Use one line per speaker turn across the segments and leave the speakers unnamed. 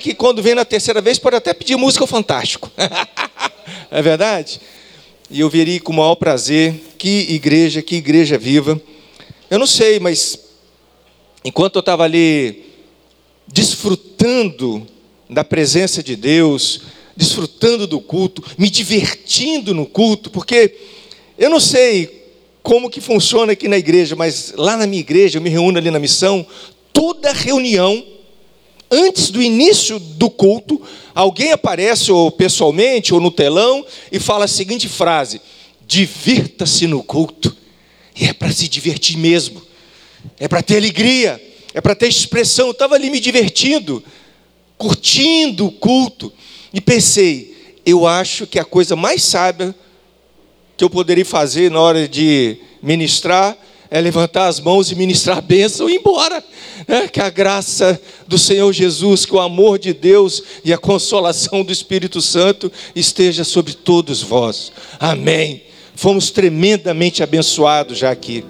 que quando vem na terceira vez pode até pedir música Fantástico. é verdade? E eu veria com o maior prazer. Que igreja, que igreja viva. Eu não sei, mas enquanto eu estava ali desfrutando da presença de Deus, desfrutando do culto, me divertindo no culto, porque eu não sei como que funciona aqui na igreja, mas lá na minha igreja, eu me reúno ali na missão, toda reunião, antes do início do culto, alguém aparece ou pessoalmente ou no telão e fala a seguinte frase: divirta-se no culto. E é para se divertir mesmo, é para ter alegria, é para ter expressão. Eu estava ali me divertindo, curtindo o culto, e pensei: eu acho que a coisa mais sábia que eu poderia fazer na hora de ministrar é levantar as mãos e ministrar a bênção e ir embora. Né? Que a graça do Senhor Jesus, que o amor de Deus e a consolação do Espírito Santo esteja sobre todos vós. Amém. Fomos tremendamente abençoados já aqui.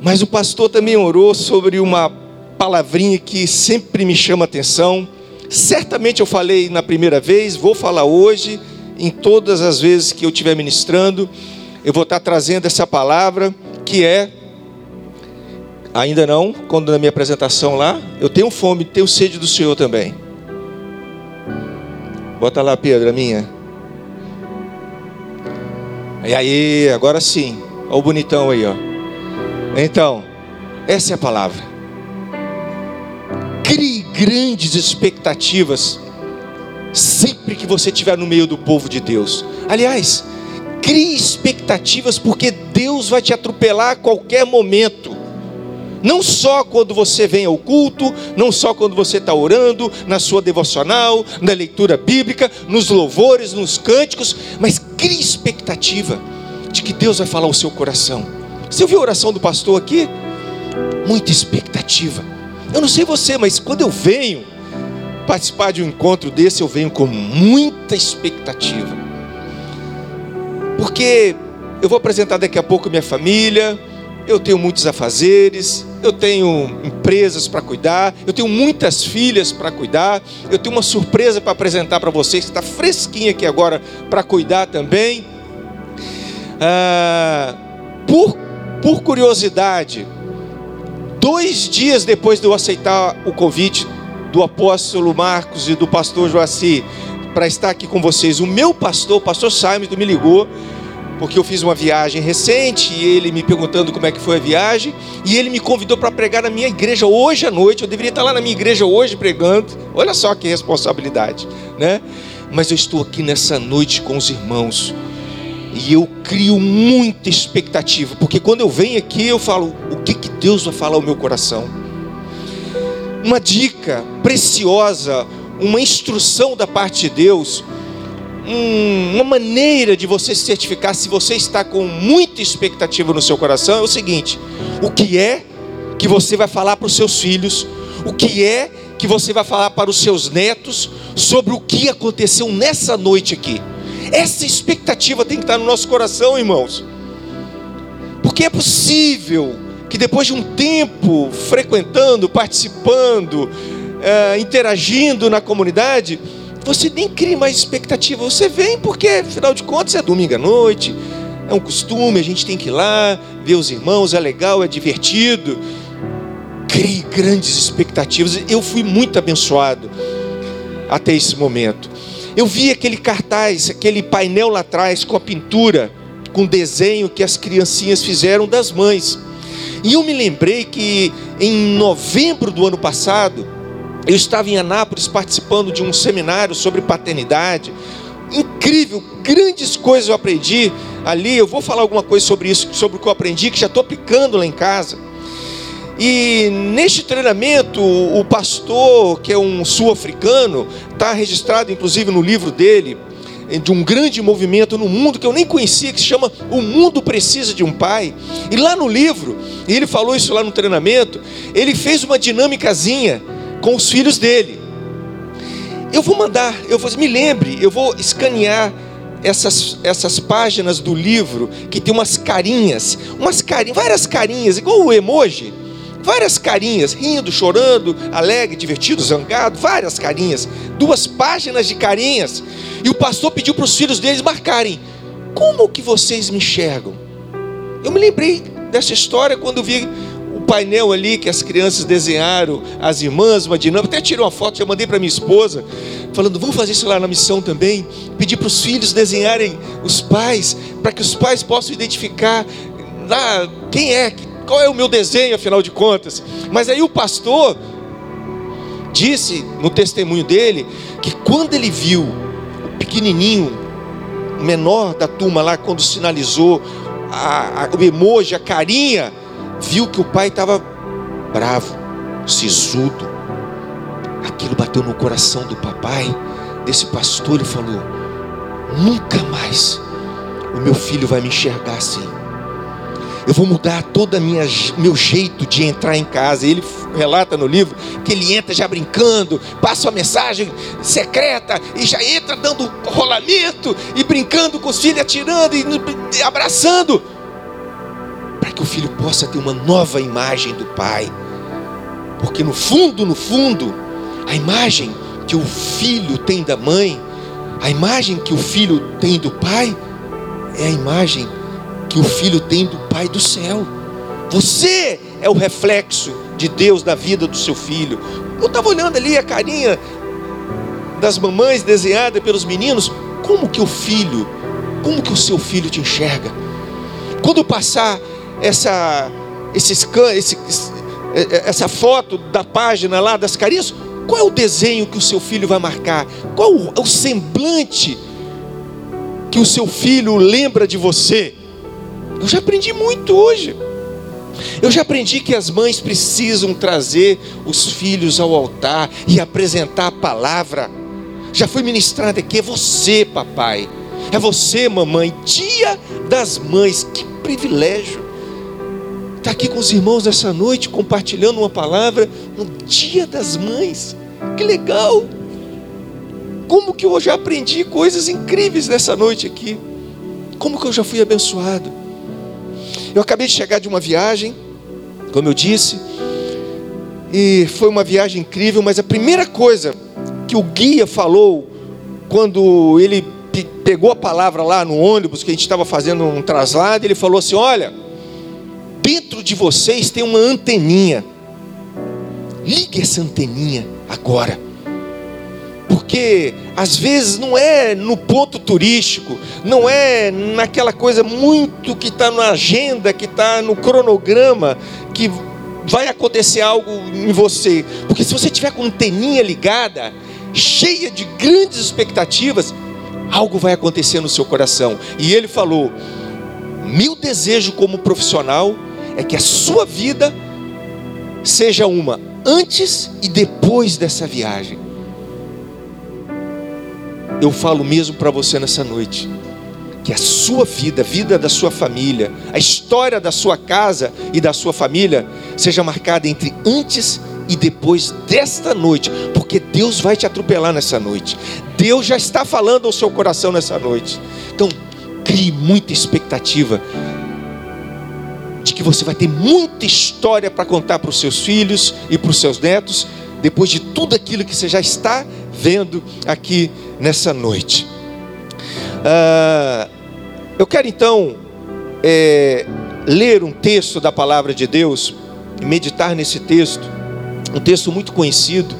Mas o pastor também orou sobre uma palavrinha que sempre me chama atenção. Certamente eu falei na primeira vez, vou falar hoje, em todas as vezes que eu estiver ministrando, eu vou estar trazendo essa palavra que é ainda não, quando na minha apresentação lá, eu tenho fome, tenho sede do Senhor também. Bota lá, Pedro, a minha. E aí, agora sim. Olha o bonitão aí, ó. Então, essa é a palavra. Crie grandes expectativas sempre que você estiver no meio do povo de Deus. Aliás, crie expectativas, porque Deus vai te atropelar a qualquer momento. Não só quando você vem ao culto, não só quando você está orando, na sua devocional, na leitura bíblica, nos louvores, nos cânticos, mas crie expectativa de que Deus vai falar ao seu coração. Você ouviu a oração do pastor aqui? Muita expectativa. Eu não sei você, mas quando eu venho participar de um encontro desse, eu venho com muita expectativa porque eu vou apresentar daqui a pouco minha família, eu tenho muitos afazeres, eu tenho empresas para cuidar, eu tenho muitas filhas para cuidar, eu tenho uma surpresa para apresentar para vocês, que está fresquinha aqui agora para cuidar também. Ah, por, por curiosidade, dois dias depois de eu aceitar o convite do apóstolo Marcos e do pastor Joaci para estar aqui com vocês. O meu pastor, o pastor Simon, me ligou, porque eu fiz uma viagem recente e ele me perguntando como é que foi a viagem, e ele me convidou para pregar na minha igreja hoje à noite. Eu deveria estar lá na minha igreja hoje pregando. Olha só que responsabilidade, né? Mas eu estou aqui nessa noite com os irmãos. E eu crio muita expectativa, porque quando eu venho aqui eu falo, o que, que Deus vai falar ao meu coração? Uma dica preciosa, uma instrução da parte de Deus, um, uma maneira de você certificar se você está com muita expectativa no seu coração é o seguinte: o que é que você vai falar para os seus filhos, o que é que você vai falar para os seus netos sobre o que aconteceu nessa noite aqui. Essa expectativa tem que estar no nosso coração, irmãos. Porque é possível que depois de um tempo frequentando, participando, é, interagindo na comunidade, você nem cria mais expectativa. Você vem porque, afinal de contas, é domingo à noite, é um costume, a gente tem que ir lá, ver os irmãos, é legal, é divertido. Crie grandes expectativas. Eu fui muito abençoado até esse momento. Eu vi aquele cartaz, aquele painel lá atrás com a pintura, com desenho que as criancinhas fizeram das mães. E eu me lembrei que em novembro do ano passado, eu estava em Anápolis participando de um seminário sobre paternidade. Incrível, grandes coisas eu aprendi ali. Eu vou falar alguma coisa sobre isso, sobre o que eu aprendi, que já estou aplicando lá em casa. E neste treinamento, o pastor, que é um sul-africano, está registrado inclusive no livro dele, de um grande movimento no mundo que eu nem conhecia, que se chama O Mundo Precisa de um Pai. E lá no livro, e ele falou isso lá no treinamento, ele fez uma dinâmicazinha com os filhos dele. Eu vou mandar, eu vou, me lembre, eu vou escanear essas, essas páginas do livro que tem umas carinhas, umas carinhas, várias carinhas, igual o emoji, várias carinhas, rindo, chorando, alegre, divertido, zangado, várias carinhas, duas páginas de carinhas. E o pastor pediu para os filhos deles marcarem: Como que vocês me enxergam? Eu me lembrei dessa história quando vi o painel ali que as crianças desenharam, as irmãs, uma dinâmica, até tirei uma foto, já mandei para minha esposa, falando, vamos fazer isso lá na missão também, pedir para os filhos desenharem os pais, para que os pais possam identificar lá quem é, qual é o meu desenho, afinal de contas. Mas aí o pastor disse no testemunho dele que quando ele viu o pequenininho, menor da turma lá, quando sinalizou a, a, o emoji, a carinha, viu que o pai estava bravo, sisudo. Aquilo bateu no coração do papai, desse pastor, e falou: nunca mais o meu filho vai me enxergar assim eu vou mudar todo o meu jeito de entrar em casa. Ele relata no livro que ele entra já brincando, passa uma mensagem secreta e já entra dando rolamento e brincando com os filhos, atirando e abraçando, para que o filho possa ter uma nova imagem do pai. Porque no fundo, no fundo, a imagem que o filho tem da mãe, a imagem que o filho tem do pai, é a imagem que o filho tem do Pai do céu. Você é o reflexo de Deus na vida do seu filho. Eu estava olhando ali a carinha das mamães desenhada pelos meninos. Como que o filho, como que o seu filho te enxerga? Quando passar essa, esse scan, esse, essa foto da página lá das carinhas, qual é o desenho que o seu filho vai marcar? Qual o semblante que o seu filho lembra de você? Eu já aprendi muito hoje. Eu já aprendi que as mães precisam trazer os filhos ao altar e apresentar a palavra. Já foi ministrado aqui, é você, papai. É você, mamãe. Dia das mães, que privilégio. Estar tá aqui com os irmãos nessa noite, compartilhando uma palavra no dia das mães. Que legal. Como que eu já aprendi coisas incríveis nessa noite aqui. Como que eu já fui abençoado. Eu acabei de chegar de uma viagem, como eu disse, e foi uma viagem incrível, mas a primeira coisa que o guia falou quando ele pegou a palavra lá no ônibus que a gente estava fazendo um traslado, ele falou assim: "Olha, dentro de vocês tem uma anteninha. Ligue essa anteninha agora." porque às vezes não é no ponto turístico, não é naquela coisa muito que está na agenda, que está no cronograma, que vai acontecer algo em você. Porque se você tiver com anteninha ligada, cheia de grandes expectativas, algo vai acontecer no seu coração. E ele falou: meu desejo como profissional é que a sua vida seja uma antes e depois dessa viagem eu falo mesmo para você nessa noite. Que a sua vida, a vida da sua família, a história da sua casa e da sua família seja marcada entre antes e depois desta noite, porque Deus vai te atropelar nessa noite. Deus já está falando ao seu coração nessa noite. Então, crie muita expectativa de que você vai ter muita história para contar para os seus filhos e para os seus netos, depois de tudo aquilo que você já está vendo aqui nessa noite. Ah, eu quero então é, ler um texto da palavra de Deus meditar nesse texto, um texto muito conhecido.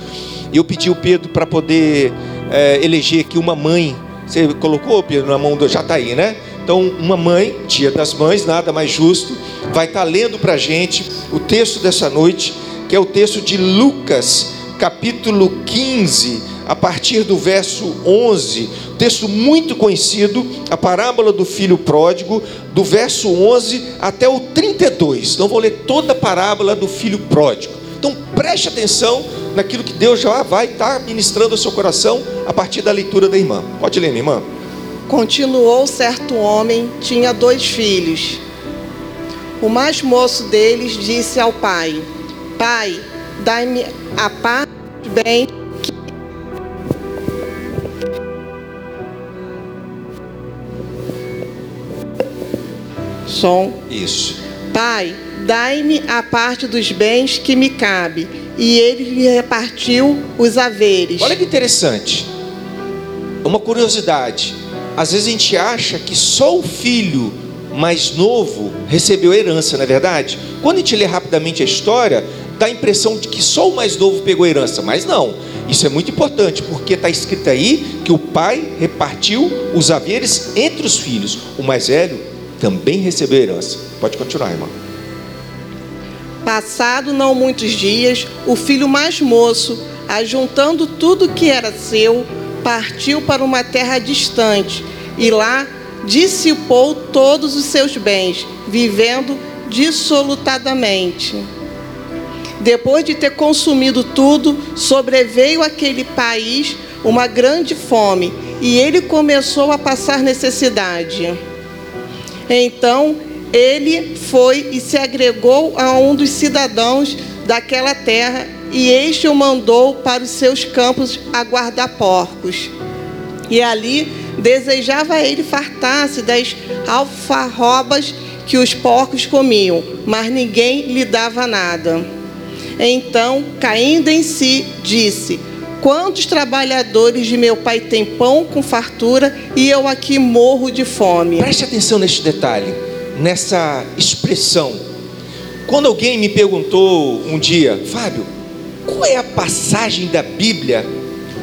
Eu pedi o Pedro para poder é, eleger aqui uma mãe. Você colocou, Pedro, na mão do. Já está aí, né? Então, uma mãe, dia das mães, nada mais justo, vai estar tá lendo para a gente o texto dessa noite, que é o texto de Lucas, capítulo 15 a partir do verso 11, texto muito conhecido, a parábola do filho pródigo, do verso 11 até o 32. Então vou ler toda a parábola do filho pródigo. Então preste atenção naquilo que Deus já vai estar ministrando ao seu coração a partir da leitura da irmã. Pode ler, minha irmã.
Continuou certo homem, tinha dois filhos. O mais moço deles disse ao pai: Pai, dai-me a parte bem som.
Isso.
Pai, Dai-me a parte dos bens que me cabe. E ele lhe repartiu os haveres.
Olha que interessante. Uma curiosidade. Às vezes a gente acha que só o filho mais novo recebeu herança, não é verdade? Quando a gente lê rapidamente a história, dá a impressão de que só o mais novo pegou herança, mas não. Isso é muito importante, porque está escrito aí que o pai repartiu os haveres entre os filhos. O mais velho também recebeu herança. Pode continuar, irmão.
Passado não muitos dias, o filho mais moço, ajuntando tudo que era seu, partiu para uma terra distante e lá dissipou todos os seus bens, vivendo dissolutadamente. Depois de ter consumido tudo, sobreveio àquele país uma grande fome e ele começou a passar necessidade. Então ele foi e se agregou a um dos cidadãos daquela terra e este o mandou para os seus campos a guardar porcos. E ali desejava ele fartar-se das alfarrobas que os porcos comiam, mas ninguém lhe dava nada. Então, caindo em si, disse: Quantos trabalhadores de meu pai têm pão com fartura e eu aqui morro de fome?
Preste atenção neste detalhe nessa expressão. Quando alguém me perguntou um dia, Fábio, qual é a passagem da Bíblia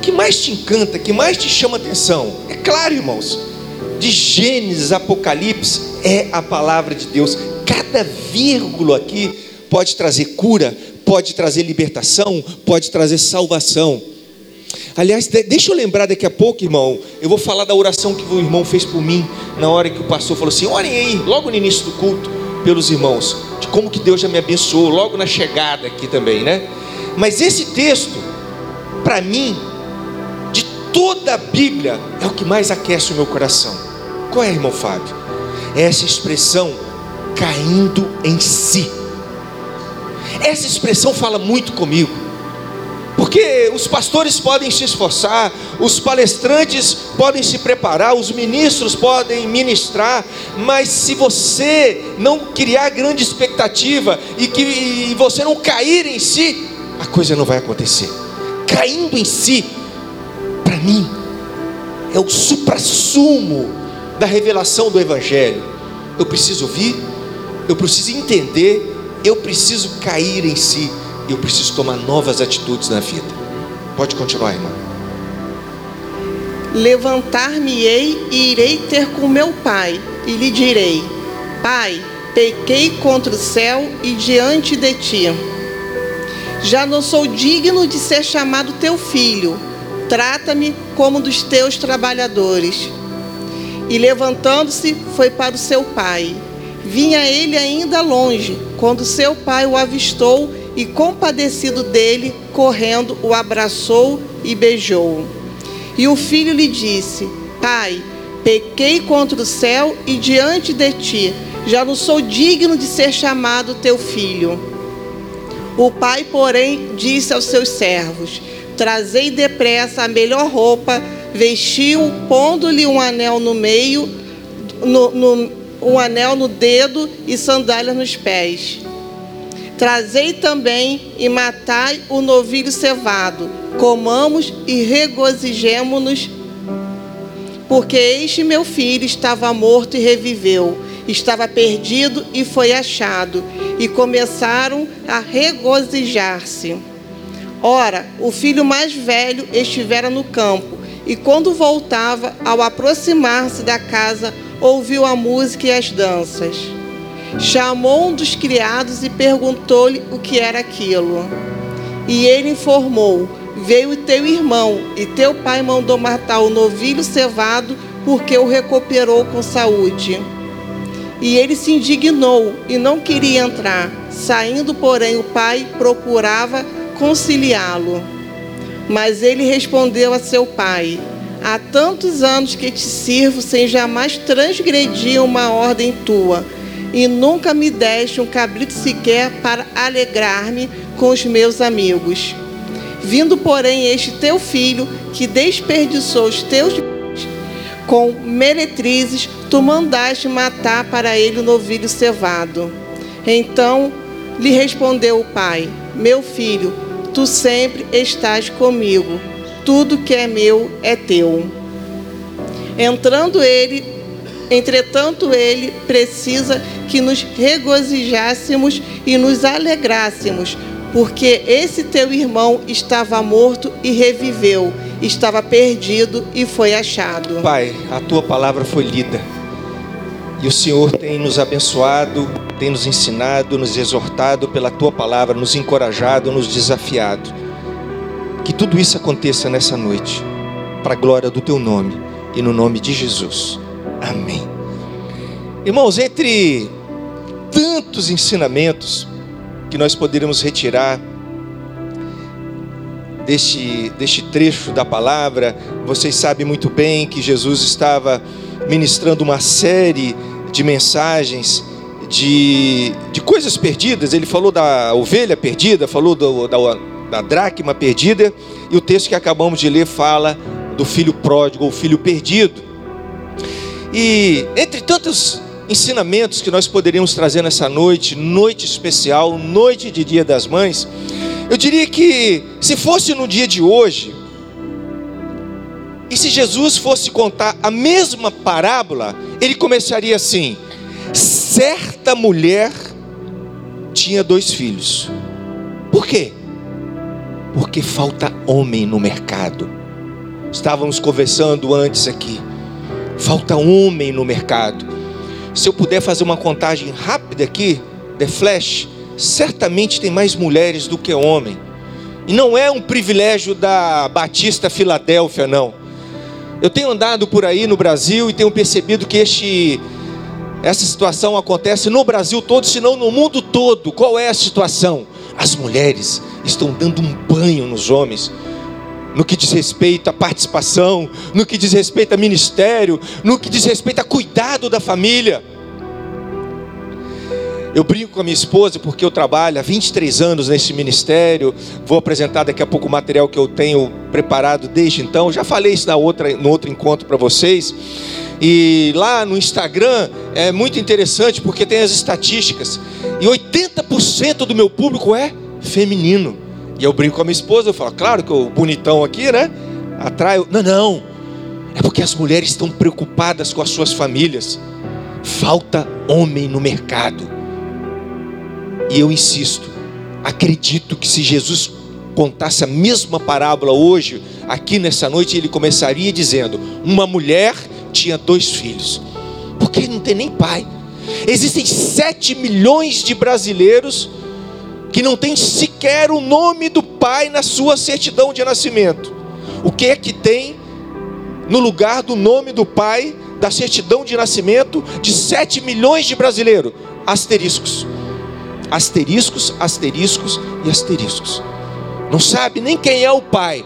que mais te encanta, que mais te chama atenção? É claro, irmãos, de Gênesis, Apocalipse, é a palavra de Deus. Cada vírgula aqui pode trazer cura, pode trazer libertação, pode trazer salvação. Aliás, deixa eu lembrar daqui a pouco, irmão. Eu vou falar da oração que o irmão fez por mim na hora que o pastor falou assim: orem aí, logo no início do culto, pelos irmãos, de como que Deus já me abençoou, logo na chegada aqui também, né? Mas esse texto, para mim, de toda a Bíblia, é o que mais aquece o meu coração. Qual é, irmão Fábio? É essa expressão caindo em si. Essa expressão fala muito comigo. Porque os pastores podem se esforçar, os palestrantes podem se preparar, os ministros podem ministrar, mas se você não criar grande expectativa e que e você não cair em si, a coisa não vai acontecer. Caindo em si, para mim, é o suprassumo da revelação do Evangelho. Eu preciso ouvir, eu preciso entender, eu preciso cair em si eu preciso tomar novas atitudes na vida. Pode continuar, irmã.
Levantar-me-ei e irei ter com meu pai, e lhe direi: Pai, pequei contra o céu e diante de ti. Já não sou digno de ser chamado teu filho. Trata-me como dos teus trabalhadores. E levantando-se, foi para o seu pai. Vinha ele ainda longe, quando seu pai o avistou e, compadecido dele, correndo, o abraçou e beijou. E o filho lhe disse: Pai, pequei contra o céu e diante de ti, já não sou digno de ser chamado teu filho. O pai, porém, disse aos seus servos: Trazei depressa a melhor roupa, vestiu, pondo-lhe um anel no meio, no, no, um anel no dedo e sandálias nos pés. Trazei também e matai o novilho cevado, comamos e regozijemo-nos, porque este meu filho estava morto e reviveu, estava perdido e foi achado, e começaram a regozijar-se. Ora, o filho mais velho estivera no campo, e quando voltava, ao aproximar-se da casa, ouviu a música e as danças chamou um dos criados e perguntou-lhe o que era aquilo. E ele informou: Veio teu irmão, e teu pai mandou matar o novilho cevado, porque o recuperou com saúde. E ele se indignou e não queria entrar. Saindo, porém, o pai procurava conciliá-lo. Mas ele respondeu a seu pai: Há tantos anos que te sirvo sem jamais transgredir uma ordem tua e nunca me deste um cabrito sequer para alegrar-me com os meus amigos. Vindo, porém, este teu filho, que desperdiçou os teus com meretrizes, tu mandaste matar para ele o novilho cevado. Então lhe respondeu o pai: Meu filho, tu sempre estás comigo, tudo que é meu é teu. Entrando ele, entretanto, ele precisa que nos regozijássemos e nos alegrássemos, porque esse teu irmão estava morto e reviveu, estava perdido e foi achado.
Pai, a tua palavra foi lida. E o Senhor tem nos abençoado, tem nos ensinado, nos exortado pela tua palavra, nos encorajado, nos desafiado. Que tudo isso aconteça nessa noite, para a glória do teu nome e no nome de Jesus. Amém. Irmãos, entre tantos ensinamentos que nós poderíamos retirar deste, deste trecho da palavra, vocês sabem muito bem que Jesus estava ministrando uma série de mensagens de, de coisas perdidas. Ele falou da ovelha perdida, falou do, da, da dracma perdida, e o texto que acabamos de ler fala do filho pródigo, ou filho perdido. E entre tantos ensinamentos que nós poderíamos trazer nessa noite, noite especial, noite de Dia das Mães, eu diria que se fosse no dia de hoje, e se Jesus fosse contar a mesma parábola, ele começaria assim: certa mulher tinha dois filhos. Por quê? Porque falta homem no mercado. Estávamos conversando antes aqui. Falta homem no mercado. Se eu puder fazer uma contagem rápida aqui, The Flash, certamente tem mais mulheres do que homem. E não é um privilégio da Batista Filadélfia, não. Eu tenho andado por aí no Brasil e tenho percebido que este, essa situação acontece no Brasil todo, se não no mundo todo. Qual é a situação? As mulheres estão dando um banho nos homens. No que diz respeito à participação, no que diz respeito a ministério, no que diz respeito a cuidado da família. Eu brinco com a minha esposa porque eu trabalho há 23 anos nesse ministério. Vou apresentar daqui a pouco o material que eu tenho preparado desde então. Já falei isso na outra, no outro encontro para vocês. E lá no Instagram é muito interessante porque tem as estatísticas. E 80% do meu público é feminino. E eu brinco com a minha esposa, eu falo, claro que o bonitão aqui, né? Atrai. Não, não. É porque as mulheres estão preocupadas com as suas famílias. Falta homem no mercado. E eu insisto, acredito que se Jesus contasse a mesma parábola hoje, aqui nessa noite, ele começaria dizendo: Uma mulher tinha dois filhos, porque não tem nem pai. Existem sete milhões de brasileiros que não tem sequer o nome do pai na sua certidão de nascimento. O que é que tem no lugar do nome do pai da certidão de nascimento de sete milhões de brasileiros? Asteriscos asteriscos, asteriscos e asteriscos. Não sabe nem quem é o pai.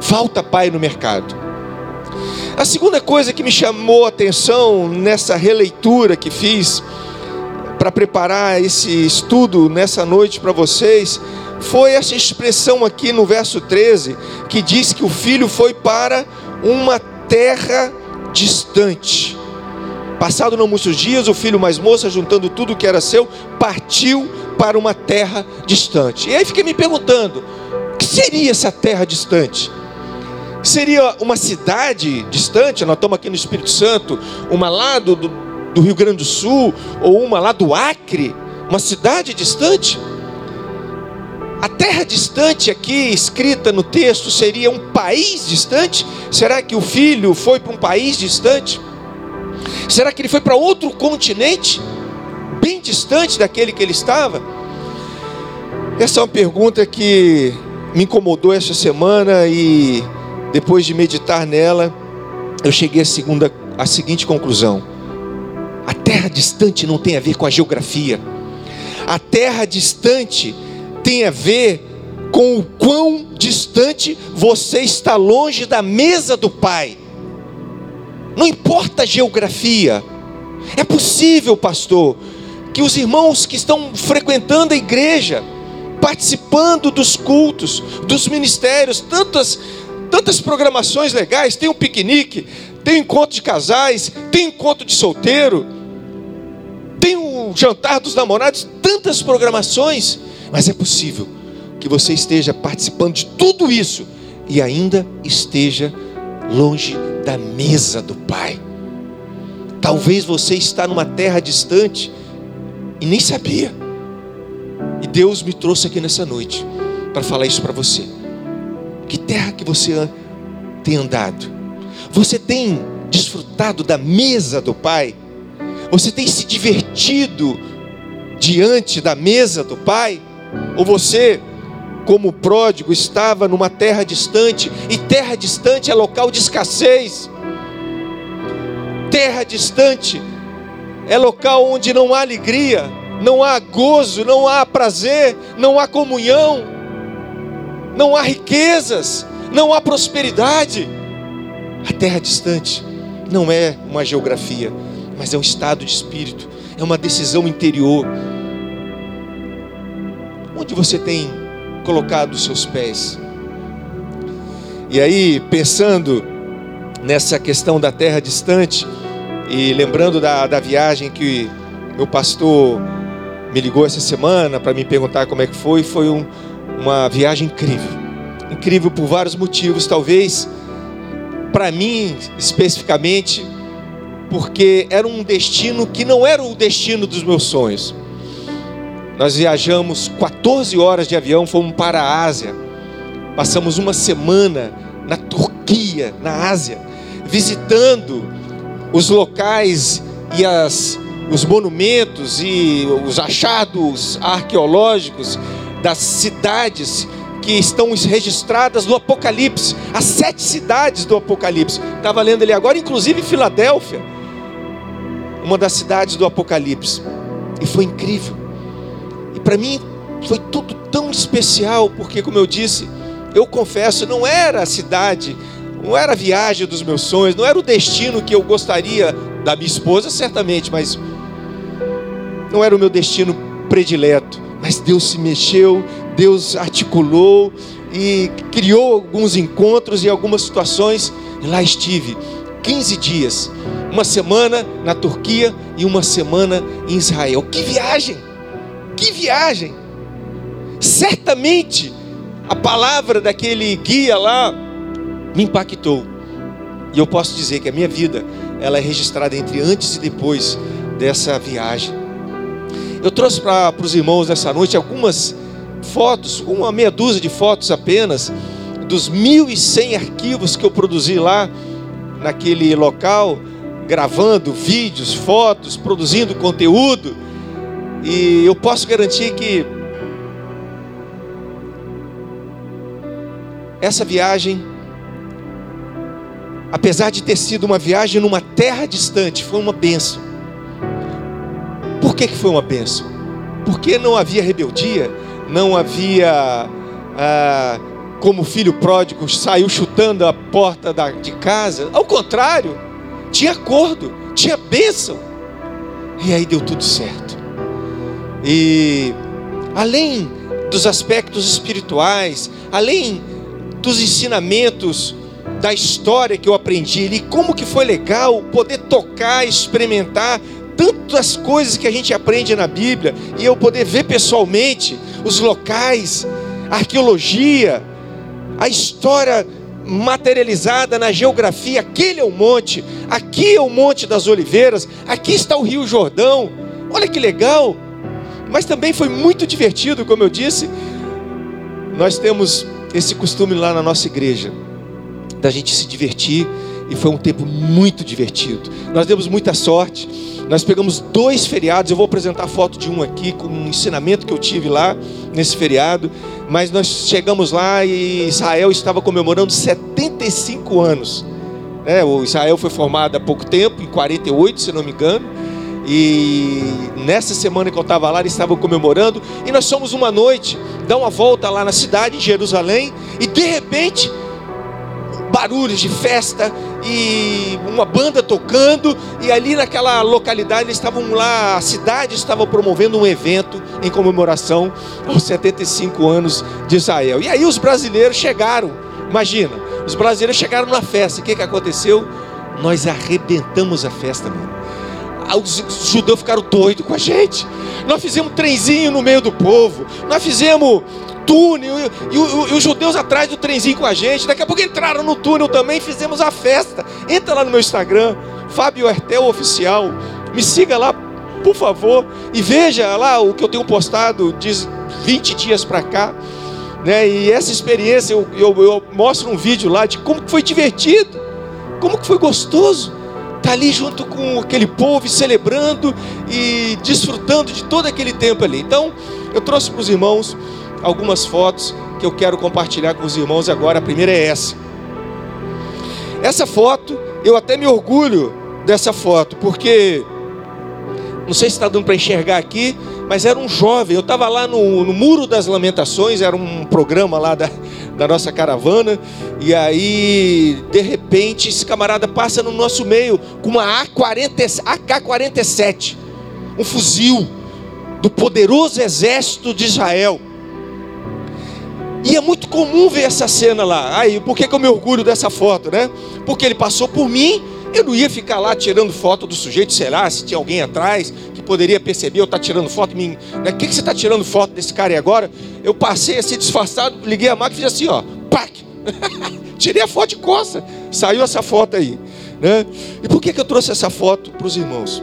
Falta pai no mercado. A segunda coisa que me chamou a atenção nessa releitura que fiz para preparar esse estudo nessa noite para vocês foi essa expressão aqui no verso 13 que diz que o filho foi para uma terra distante. Passado não muitos dias, o filho mais moço, juntando tudo que era seu, partiu para uma terra distante. E aí fiquei me perguntando: o que seria essa terra distante? Seria uma cidade distante? Nós estamos aqui no Espírito Santo, uma lá do, do Rio Grande do Sul, ou uma lá do Acre, uma cidade distante? A terra distante aqui, escrita no texto, seria um país distante? Será que o filho foi para um país distante? Será que ele foi para outro continente, bem distante daquele que ele estava? Essa é uma pergunta que me incomodou esta semana e depois de meditar nela, eu cheguei à, segunda, à seguinte conclusão: a terra distante não tem a ver com a geografia, a terra distante tem a ver com o quão distante você está longe da mesa do Pai. Não importa a geografia. É possível, pastor, que os irmãos que estão frequentando a igreja, participando dos cultos, dos ministérios, tantas tantas programações legais, tem um piquenique, tem um encontro de casais, tem um encontro de solteiro, tem um o jantar dos namorados, tantas programações, mas é possível que você esteja participando de tudo isso e ainda esteja longe da mesa do Pai. Talvez você está numa terra distante e nem sabia. E Deus me trouxe aqui nessa noite para falar isso para você. Que terra que você tem andado? Você tem desfrutado da mesa do Pai? Você tem se divertido diante da mesa do Pai? Ou você, como pródigo, estava numa terra distante, e terra distante é local de escassez, terra distante é local onde não há alegria, não há gozo, não há prazer, não há comunhão, não há riquezas, não há prosperidade. A terra distante não é uma geografia, mas é um estado de espírito, é uma decisão interior. Onde você tem colocado os seus pés? E aí, pensando nessa questão da terra distante, e lembrando da, da viagem que meu pastor me ligou essa semana para me perguntar como é que foi, foi um, uma viagem incrível. Incrível por vários motivos, talvez para mim especificamente, porque era um destino que não era o destino dos meus sonhos. Nós viajamos 14 horas de avião, fomos para a Ásia. Passamos uma semana na Turquia, na Ásia, visitando os locais e as, os monumentos e os achados arqueológicos das cidades que estão registradas no Apocalipse, as sete cidades do Apocalipse. Estava lendo ele agora, inclusive Filadélfia, uma das cidades do Apocalipse. E foi incrível. E para mim foi tudo tão especial, porque, como eu disse, eu confesso, não era a cidade, não era a viagem dos meus sonhos, não era o destino que eu gostaria da minha esposa, certamente, mas não era o meu destino predileto. Mas Deus se mexeu, Deus articulou e criou alguns encontros e algumas situações. E lá estive 15 dias, uma semana na Turquia e uma semana em Israel. Que viagem! Que viagem! Certamente a palavra daquele guia lá me impactou. E eu posso dizer que a minha vida, ela é registrada entre antes e depois dessa viagem. Eu trouxe para os irmãos nessa noite algumas fotos, uma meia dúzia de fotos apenas, dos 1.100 arquivos que eu produzi lá, naquele local, gravando vídeos, fotos, produzindo conteúdo. E eu posso garantir que essa viagem apesar de ter sido uma viagem numa terra distante, foi uma benção. Por que, que foi uma benção? Porque não havia rebeldia, não havia, ah, como o filho pródigo saiu chutando a porta da, de casa. Ao contrário, tinha acordo, tinha bênção. E aí deu tudo certo. E além dos aspectos espirituais, além dos ensinamentos da história que eu aprendi ali, como que foi legal poder tocar, experimentar tantas coisas que a gente aprende na Bíblia e eu poder ver pessoalmente os locais, a arqueologia, a história materializada na geografia. Aquele é o monte, aqui é o Monte das Oliveiras, aqui está o Rio Jordão. Olha que legal! Mas também foi muito divertido, como eu disse. Nós temos esse costume lá na nossa igreja da gente se divertir e foi um tempo muito divertido. Nós demos muita sorte. Nós pegamos dois feriados. Eu vou apresentar foto de um aqui com um ensinamento que eu tive lá nesse feriado. Mas nós chegamos lá e Israel estava comemorando 75 anos. É, o Israel foi formado há pouco tempo, em 48, se não me engano. E nessa semana que eu estava lá, eles estavam comemorando. E nós fomos uma noite, dar uma volta lá na cidade, em Jerusalém. E de repente barulhos de festa e uma banda tocando, e ali naquela localidade eles estavam lá, a cidade estava promovendo um evento em comemoração aos 75 anos de Israel. E aí os brasileiros chegaram, imagina, os brasileiros chegaram na festa, o que, que aconteceu? Nós arrebentamos a festa, mano. Os judeus ficaram doidos com a gente. Nós fizemos trenzinho no meio do povo. Nós fizemos túnel. E, e, e, os judeus atrás do trenzinho com a gente. Daqui a pouco entraram no túnel também. Fizemos a festa. Entra lá no meu Instagram, Fábio Hertel Oficial. Me siga lá, por favor. E veja lá o que eu tenho postado de 20 dias para cá. Né? E essa experiência eu, eu, eu mostro um vídeo lá de como foi divertido, como foi gostoso estar tá ali junto com aquele povo, celebrando e desfrutando de todo aquele tempo ali. Então, eu trouxe para os irmãos algumas fotos que eu quero compartilhar com os irmãos agora. A primeira é essa. Essa foto, eu até me orgulho dessa foto, porque não sei se está dando para enxergar aqui, mas era um jovem. Eu estava lá no, no, Muro das Lamentações, era um programa lá da, da nossa caravana, e aí, de repente, esse camarada passa no nosso meio com uma AK-47, um fuzil do poderoso exército de Israel. E é muito comum ver essa cena lá. Aí, por que, que eu me orgulho dessa foto, né? Porque ele passou por mim, eu não ia ficar lá tirando foto do sujeito, sei lá, se tinha alguém atrás que poderia perceber eu estar tá tirando foto. Mim, né? Que, que você está tirando foto desse cara aí agora? Eu passei assim disfarçado, liguei a máquina e fiz assim, ó, pac! Tirei a foto de costa, saiu essa foto aí. Né? E por que, que eu trouxe essa foto para os irmãos?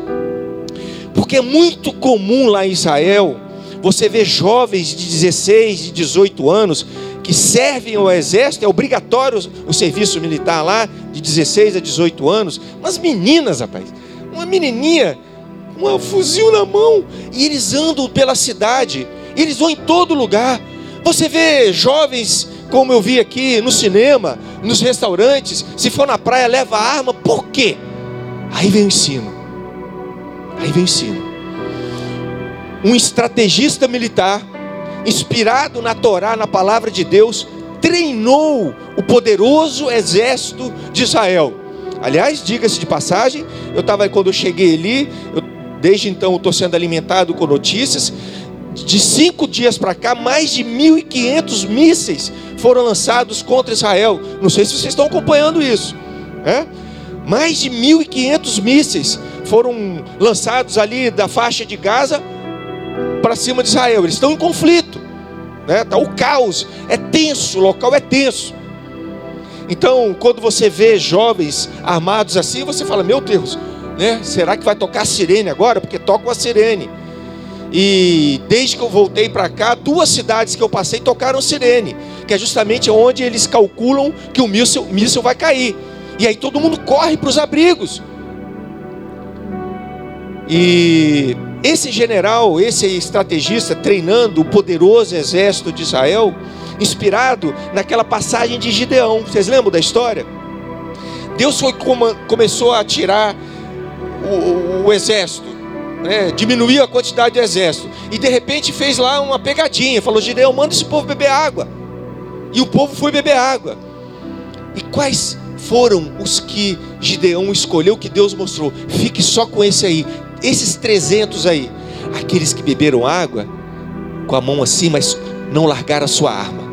Porque é muito comum lá em Israel você vê jovens de 16, de 18 anos que servem ao exército, é obrigatório o serviço militar lá, de 16 a 18 anos, mas meninas, rapaz, uma menininha, um fuzil na mão, e eles andam pela cidade, eles vão em todo lugar. Você vê jovens, como eu vi aqui no cinema, nos restaurantes, se for na praia, leva arma, por quê? Aí vem o ensino. Aí vem o ensino um estrategista militar, inspirado na Torá, na palavra de Deus, treinou o poderoso exército de Israel. Aliás, diga-se de passagem, eu estava quando eu cheguei ali, eu, desde então estou sendo alimentado com notícias. De cinco dias para cá, mais de 1.500 mísseis foram lançados contra Israel. Não sei se vocês estão acompanhando isso. É? Mais de 1.500 mísseis foram lançados ali da faixa de Gaza para cima de Israel. Eles estão em conflito, né? Tá o caos, é tenso, o local é tenso. Então, quando você vê jovens armados assim, você fala: Meu Deus, né? Será que vai tocar sirene agora? Porque toca uma sirene. E desde que eu voltei para cá, duas cidades que eu passei tocaram sirene, que é justamente onde eles calculam que o míssil, míssil vai cair. E aí todo mundo corre para os abrigos. E esse general, esse estrategista treinando o poderoso exército de Israel, inspirado naquela passagem de Gideão. Vocês lembram da história? Deus foi começou a tirar o, o exército, né? diminuiu a quantidade de exército, e de repente fez lá uma pegadinha. Falou: Gideão, manda esse povo beber água. E o povo foi beber água. E quais foram os que Gideão escolheu que Deus mostrou? Fique só com esse aí. Esses 300 aí, aqueles que beberam água com a mão assim, mas não largaram a sua arma,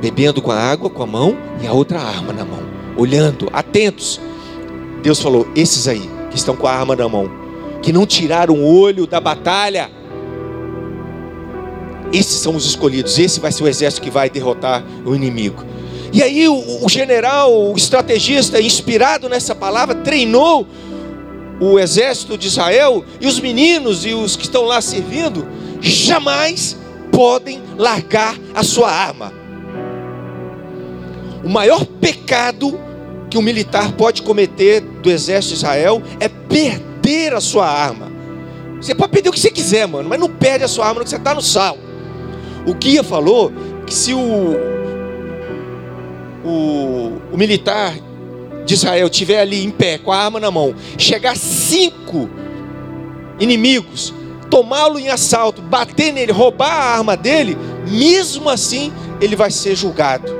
bebendo com a água com a mão e a outra arma na mão, olhando, atentos. Deus falou: esses aí que estão com a arma na mão, que não tiraram o olho da batalha, esses são os escolhidos. Esse vai ser o exército que vai derrotar o inimigo. E aí o, o general, o estrategista, inspirado nessa palavra, treinou o exército de Israel e os meninos e os que estão lá servindo jamais podem largar a sua arma. O maior pecado que um militar pode cometer do exército de Israel é perder a sua arma. Você pode perder o que você quiser, mano, mas não perde a sua arma quando você está no sal. O guia falou que se o, o, o militar de Israel estiver ali em pé, com a arma na mão, chegar cinco inimigos, tomá-lo em assalto, bater nele, roubar a arma dele, mesmo assim ele vai ser julgado,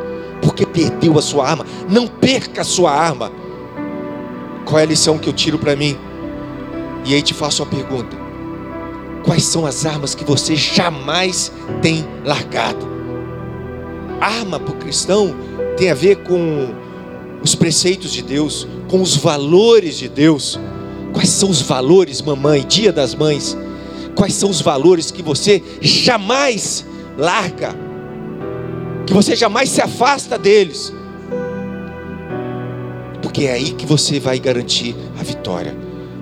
porque perdeu a sua arma. Não perca a sua arma. Qual é a lição que eu tiro para mim? E aí te faço uma pergunta: quais são as armas que você jamais tem largado? Arma para o cristão tem a ver com os preceitos de Deus, com os valores de Deus. Quais são os valores, mamãe, dia das mães? Quais são os valores que você jamais larga? Que você jamais se afasta deles? Porque é aí que você vai garantir a vitória.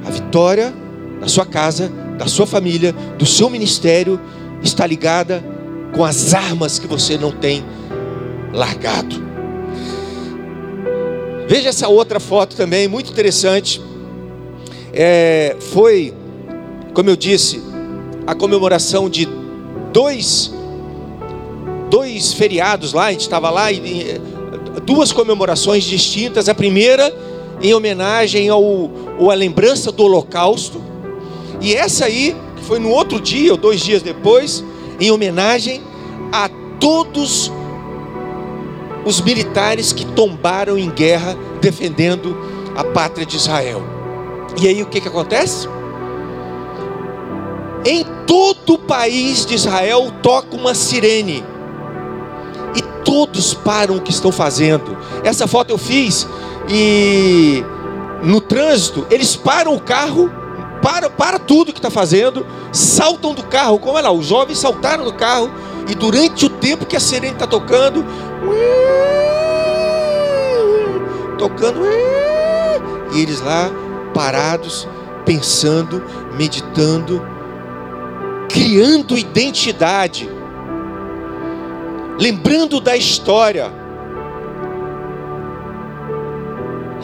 A vitória da sua casa, da sua família, do seu ministério está ligada com as armas que você não tem largado. Veja essa outra foto também, muito interessante. É, foi, como eu disse, a comemoração de dois, dois feriados lá. A gente estava lá e duas comemorações distintas. A primeira em homenagem ao, ou à lembrança do Holocausto, e essa aí que foi no outro dia ou dois dias depois, em homenagem a todos os militares que tombaram em guerra defendendo a pátria de Israel. E aí o que, que acontece? Em todo o país de Israel toca uma sirene. E todos param o que estão fazendo. Essa foto eu fiz e no trânsito eles param o carro, para, para tudo que está fazendo, saltam do carro, como é lá, os jovens saltaram do carro e durante o tempo que a sirene está tocando, tocando, e eles lá parados, pensando, meditando, criando identidade, lembrando da história.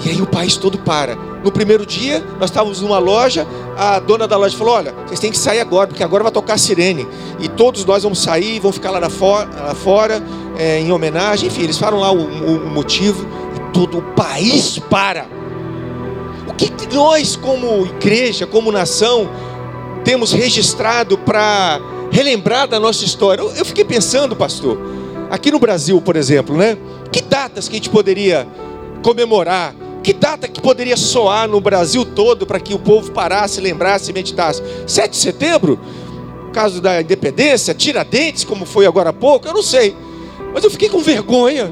E aí o país todo para. No primeiro dia, nós estávamos numa loja, a dona da loja falou: Olha, vocês têm que sair agora, porque agora vai tocar a sirene. E todos nós vamos sair, vão ficar lá, lá fora, é, em homenagem. Enfim, eles falam lá o, o, o motivo, e todo o país para. O que, que nós, como igreja, como nação, temos registrado para relembrar da nossa história? Eu, eu fiquei pensando, pastor, aqui no Brasil, por exemplo, né? Que datas que a gente poderia comemorar? Que data que poderia soar no Brasil todo para que o povo parasse, lembrasse e meditasse? 7 de setembro? Caso da independência, Tiradentes, como foi agora há pouco, eu não sei. Mas eu fiquei com vergonha,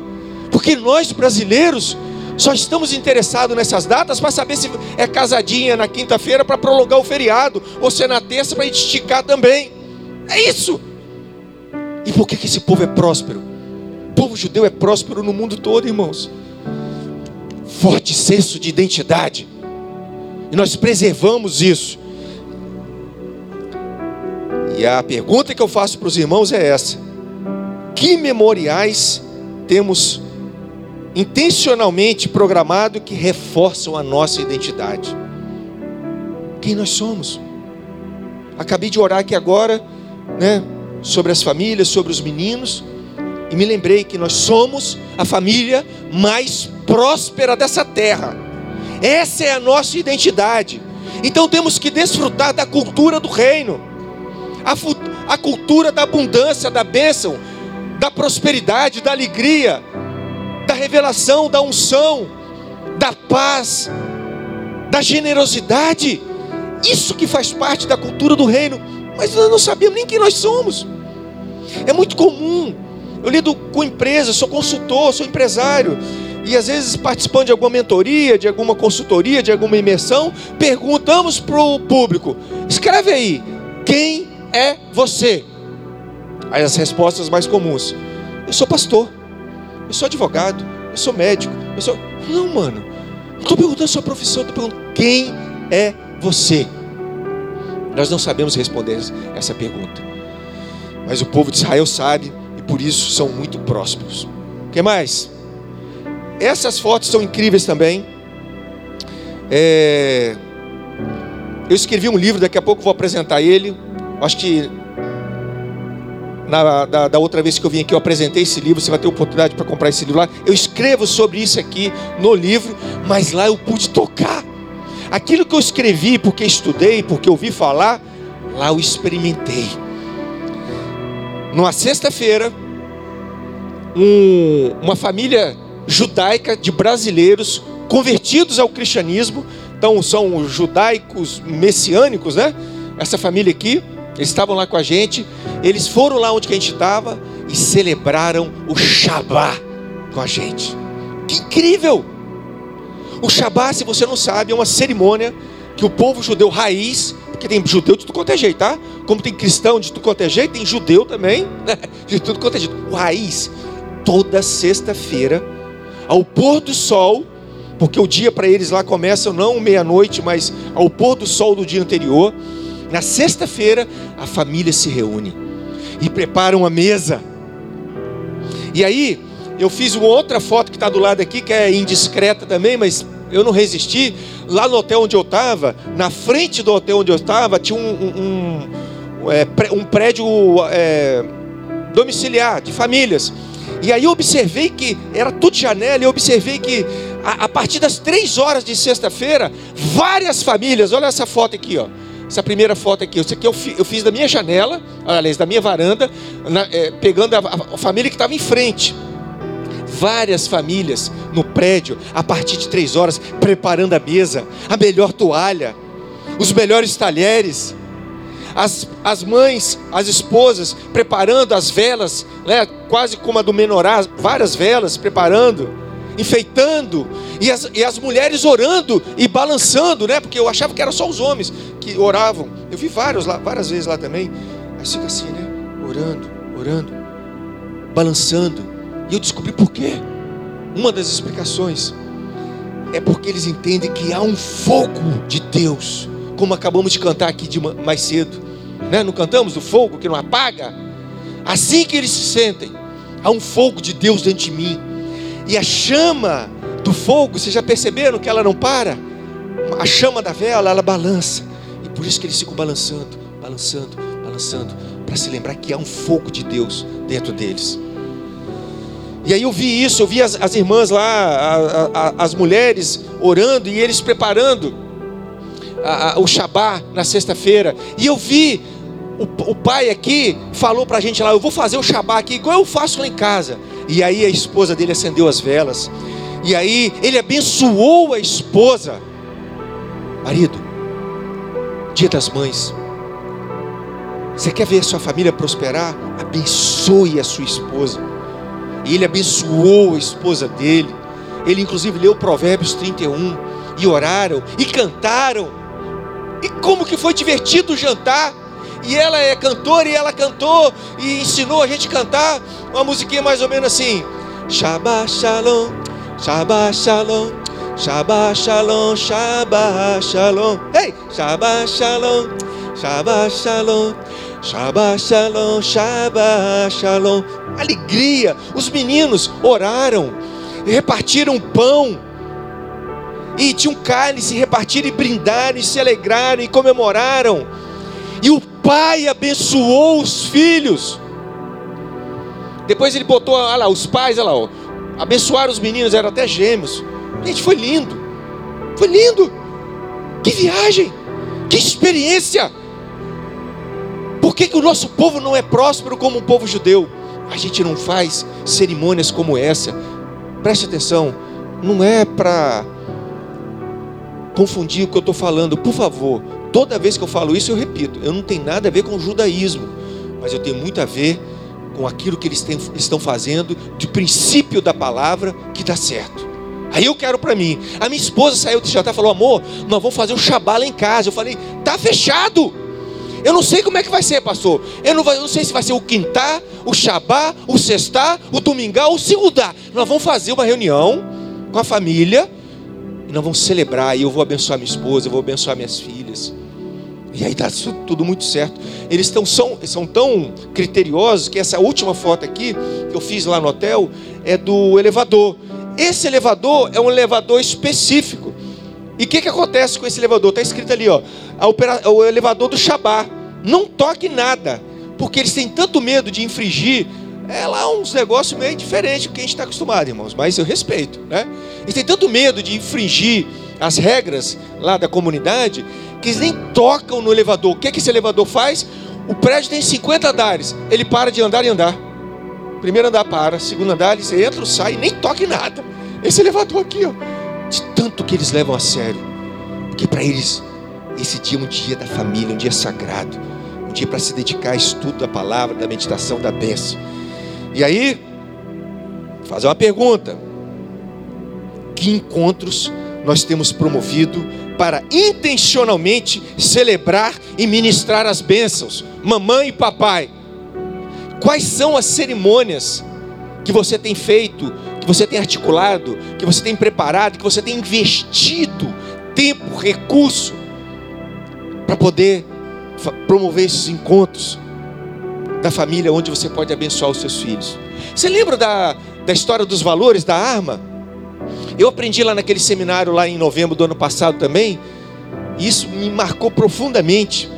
porque nós brasileiros só estamos interessados nessas datas para saber se é casadinha na quinta-feira para prolongar o feriado, ou se é na terça para esticar também. É isso. E por que, que esse povo é próspero? O povo judeu é próspero no mundo todo, irmãos forte senso de identidade. E nós preservamos isso. E a pergunta que eu faço para os irmãos é essa: que memoriais temos intencionalmente programado que reforçam a nossa identidade? Quem nós somos? Acabei de orar aqui agora, né, sobre as famílias, sobre os meninos, e me lembrei que nós somos a família mais próspera dessa terra. Essa é a nossa identidade. Então temos que desfrutar da cultura do reino, a, a cultura da abundância, da bênção, da prosperidade, da alegria, da revelação, da unção, da paz, da generosidade. Isso que faz parte da cultura do reino, mas nós não sabemos nem quem nós somos. É muito comum. Eu lido com empresas, sou consultor, sou empresário e às vezes participando de alguma mentoria, de alguma consultoria, de alguma imersão, perguntamos para o público: escreve aí, quem é você? Aí as respostas mais comuns: eu sou pastor, eu sou advogado, eu sou médico, eu sou. Não, mano, não estou perguntando a sua profissão, estou perguntando quem é você. Nós não sabemos responder essa pergunta, mas o povo de Israel sabe por isso são muito prósperos. O que mais? Essas fotos são incríveis também. É... Eu escrevi um livro, daqui a pouco vou apresentar ele. Acho que na, da, da, outra vez que eu vim aqui eu apresentei esse livro. Você vai ter oportunidade para comprar esse livro lá. Eu escrevo sobre isso aqui no livro, mas lá eu pude tocar. Aquilo que eu escrevi, porque estudei, porque ouvi falar, lá eu experimentei. Numa sexta-feira, um, uma família judaica de brasileiros convertidos ao cristianismo. Então são judaicos messiânicos, né? Essa família aqui, eles estavam lá com a gente. Eles foram lá onde a gente estava e celebraram o Shabá com a gente. Que incrível! O Shabá, se você não sabe, é uma cerimônia que o povo judeu raiz, porque tem judeu de tudo quanto é jeito, tá? Como tem cristão de tudo quanto é jeito, tem judeu também, né? de tudo quanto é jeito. O raiz, toda sexta-feira, ao pôr do sol, porque o dia para eles lá começa não meia-noite, mas ao pôr do sol do dia anterior. Na sexta-feira, a família se reúne e prepara uma mesa. E aí, eu fiz uma outra foto que está do lado aqui, que é indiscreta também, mas eu não resisti. Lá no hotel onde eu estava, na frente do hotel onde eu estava, tinha um, um, um, é, um prédio é, domiciliar de famílias. E aí eu observei que era tudo janela, e eu observei que a, a partir das três horas de sexta-feira, várias famílias, olha essa foto aqui, ó. Essa primeira foto aqui, isso aqui eu, fi, eu fiz da minha janela, aliás, da minha varanda, na, é, pegando a, a família que estava em frente várias famílias no prédio, a partir de três horas, preparando a mesa, a melhor toalha, os melhores talheres, as, as mães, as esposas preparando as velas, né, quase como a do menorá, várias velas preparando, enfeitando, e as, e as mulheres orando e balançando, né, porque eu achava que eram só os homens que oravam. Eu vi vários lá, várias vezes lá também, mas fica assim, né, orando, orando, balançando. E eu descobri por quê. Uma das explicações é porque eles entendem que há um fogo de Deus, como acabamos de cantar aqui de mais cedo, né? Não cantamos do fogo que não apaga? Assim que eles se sentem, há um fogo de Deus dentro de mim. E a chama do fogo, vocês já perceberam que ela não para? A chama da vela, ela balança. E por isso que eles ficam balançando, balançando, balançando, para se lembrar que há um fogo de Deus dentro deles. E aí eu vi isso, eu vi as, as irmãs lá, a, a, as mulheres orando e eles preparando a, o Shabá na sexta-feira. E eu vi o, o pai aqui falou para a gente lá: eu vou fazer o Shabá aqui, igual eu faço lá em casa. E aí a esposa dele acendeu as velas. E aí ele abençoou a esposa. Marido, dia das mães. Você quer ver a sua família prosperar? Abençoe a sua esposa. E ele abençoou a esposa dele. Ele inclusive leu Provérbios 31 e oraram e cantaram. Como que foi divertido o jantar. E ela é cantora e ela cantou e ensinou a gente a cantar uma musiquinha mais ou menos assim: Shabbat Shalom, Shabbat Shalom, Shabbat Shalom, Shabbat Shalom. Ei, Shabbat Shalom, Shabbat Shalom. Shabbat Shalom, Shabbat Shalom. Alegria. Os meninos oraram, repartiram pão. E tinha um cálice, repartiram e brindaram, e se alegraram e comemoraram. E o pai abençoou os filhos. Depois ele botou, olha lá, os pais, olha lá, ó, abençoaram os meninos, eram até gêmeos. Gente, foi lindo. Foi lindo. Que viagem. Que experiência. Por que, que o nosso povo não é próspero como o povo judeu? A gente não faz cerimônias como essa. Preste atenção, não é para confundir o que eu estou falando, por favor. Toda vez que eu falo isso, eu repito: eu não tenho nada a ver com o judaísmo, mas eu tenho muito a ver com aquilo que eles têm, estão fazendo, de princípio da palavra que dá certo. Aí eu quero para mim. A minha esposa saiu de jantar e falou: amor, nós vamos fazer um shabá lá em casa. Eu falei: tá fechado. Eu não sei como é que vai ser, pastor. Eu não, eu não sei se vai ser o quintar, o shabá, o sextar, o domingão, o segundar. Nós vamos fazer uma reunião com a família e nós vamos celebrar. E eu vou abençoar minha esposa, eu vou abençoar minhas filhas. E aí está tudo muito certo. Eles tão, são, são tão criteriosos que essa última foto aqui que eu fiz lá no hotel é do elevador. Esse elevador é um elevador específico. E o que, que acontece com esse elevador? Está escrito ali, ó, opera, o elevador do Shabá. Não toque nada, porque eles têm tanto medo de infringir. É lá uns negócios meio diferentes do que a gente está acostumado, irmãos, mas eu respeito, né? Eles têm tanto medo de infringir as regras lá da comunidade que eles nem tocam no elevador. O que, que esse elevador faz? O prédio tem 50 andares, ele para de andar e andar. Primeiro andar para, segundo andar, você entra, sai e nem toque nada. Esse elevador aqui, ó de tanto que eles levam a sério. Porque para eles, esse dia é um dia da família, um dia sagrado, um dia para se dedicar ao estudo da palavra, da meditação, da bênção. E aí, fazer uma pergunta: que encontros nós temos promovido para intencionalmente celebrar e ministrar as bênçãos, mamãe e papai. Quais são as cerimônias que você tem feito, que você tem articulado, que você tem preparado, que você tem investido tempo, recurso para poder promover esses encontros da família onde você pode abençoar os seus filhos? Você lembra da, da história dos valores da arma? Eu aprendi lá naquele seminário lá em novembro do ano passado também, e isso me marcou profundamente.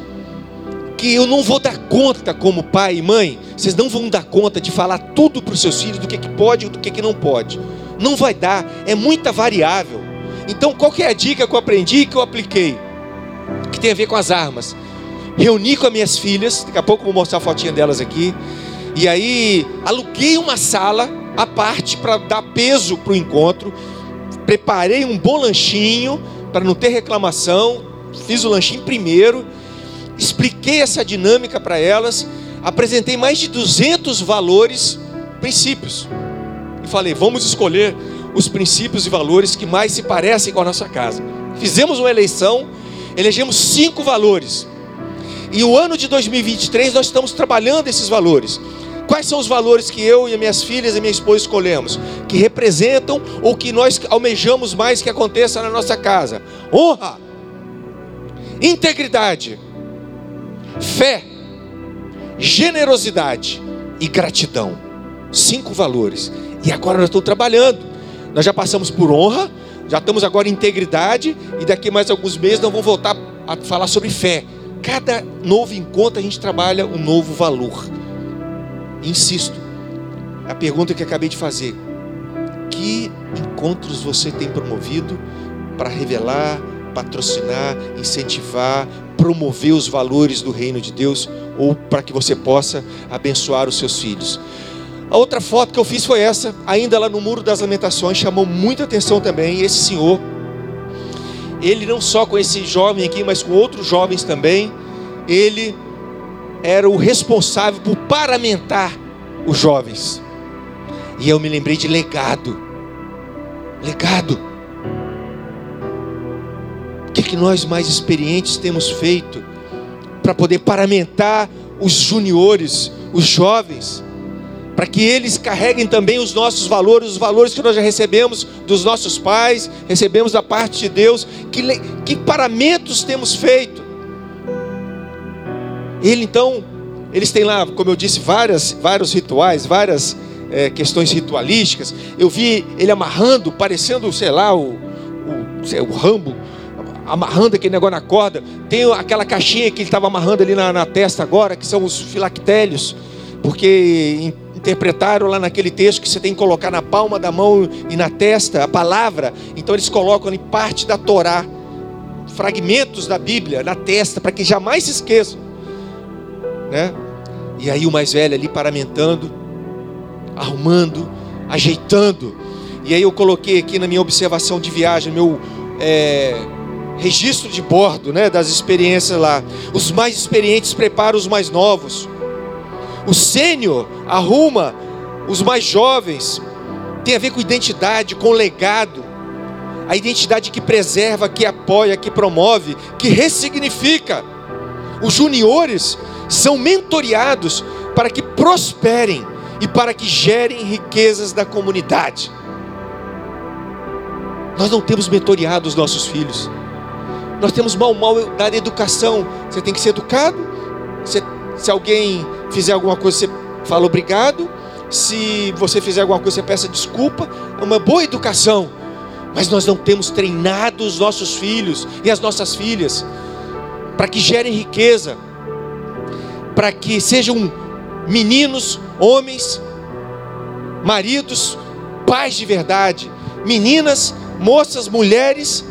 Que eu não vou dar conta como pai e mãe, vocês não vão dar conta de falar tudo para os seus filhos do que, que pode e do que, que não pode. Não vai dar, é muita variável. Então, qual é a dica que eu aprendi que eu apliquei? Que tem a ver com as armas. Reuni com as minhas filhas, daqui a pouco vou mostrar a fotinha delas aqui. E aí, aluguei uma sala à parte para dar peso para o encontro preparei um bom lanchinho para não ter reclamação, fiz o lanchinho primeiro, expliquei essa dinâmica para elas, apresentei mais de 200 valores, princípios. E falei: "Vamos escolher os princípios e valores que mais se parecem com a nossa casa". Fizemos uma eleição, elegemos cinco valores. E o ano de 2023 nós estamos trabalhando esses valores. Quais são os valores que eu e minhas filhas e minha esposa escolhemos? Que representam ou que nós almejamos mais que aconteça na nossa casa? Honra, integridade, fé, generosidade e gratidão. Cinco valores. E agora nós estamos trabalhando. Nós já passamos por honra, já estamos agora em integridade e daqui mais alguns meses nós vamos voltar a falar sobre fé. Cada novo encontro a gente trabalha um novo valor. Insisto, a pergunta que acabei de fazer: que encontros você tem promovido para revelar, patrocinar, incentivar, promover os valores do reino de Deus ou para que você possa abençoar os seus filhos? A outra foto que eu fiz foi essa, ainda lá no Muro das Lamentações, chamou muita atenção também. Esse senhor, ele não só com esse jovem aqui, mas com outros jovens também, ele era o responsável por paramentar os jovens. E eu me lembrei de legado. Legado. O que, é que nós mais experientes temos feito para poder paramentar os juniores, os jovens, para que eles carreguem também os nossos valores, os valores que nós já recebemos dos nossos pais, recebemos da parte de Deus. Que, que paramentos temos feito? Ele então, eles têm lá, como eu disse, várias, vários rituais, várias é, questões ritualísticas. Eu vi ele amarrando, parecendo, sei lá, o, o, sei, o Rambo, amarrando aquele negócio na corda. Tem aquela caixinha que ele estava amarrando ali na, na, testa agora, que são os filactérios, porque interpretaram lá naquele texto que você tem que colocar na palma da mão e na testa a palavra. Então eles colocam ali parte da Torá, fragmentos da Bíblia na testa, para que jamais se esqueçam né? E aí o mais velho ali paramentando, arrumando, ajeitando. E aí eu coloquei aqui na minha observação de viagem, meu é, registro de bordo, né, das experiências lá. Os mais experientes preparam os mais novos. O sênior arruma os mais jovens. Tem a ver com identidade, com legado. A identidade que preserva, que apoia, que promove, que ressignifica. Os juniores são mentoriados para que prosperem e para que gerem riquezas da comunidade. Nós não temos mentoriado os nossos filhos. Nós temos mal mal dado educação. Você tem que ser educado. Você, se alguém fizer alguma coisa, você fala obrigado. Se você fizer alguma coisa, você peça desculpa. É uma boa educação. Mas nós não temos treinado os nossos filhos e as nossas filhas para que gerem riqueza para que sejam meninos, homens, maridos, pais de verdade, meninas, moças, mulheres,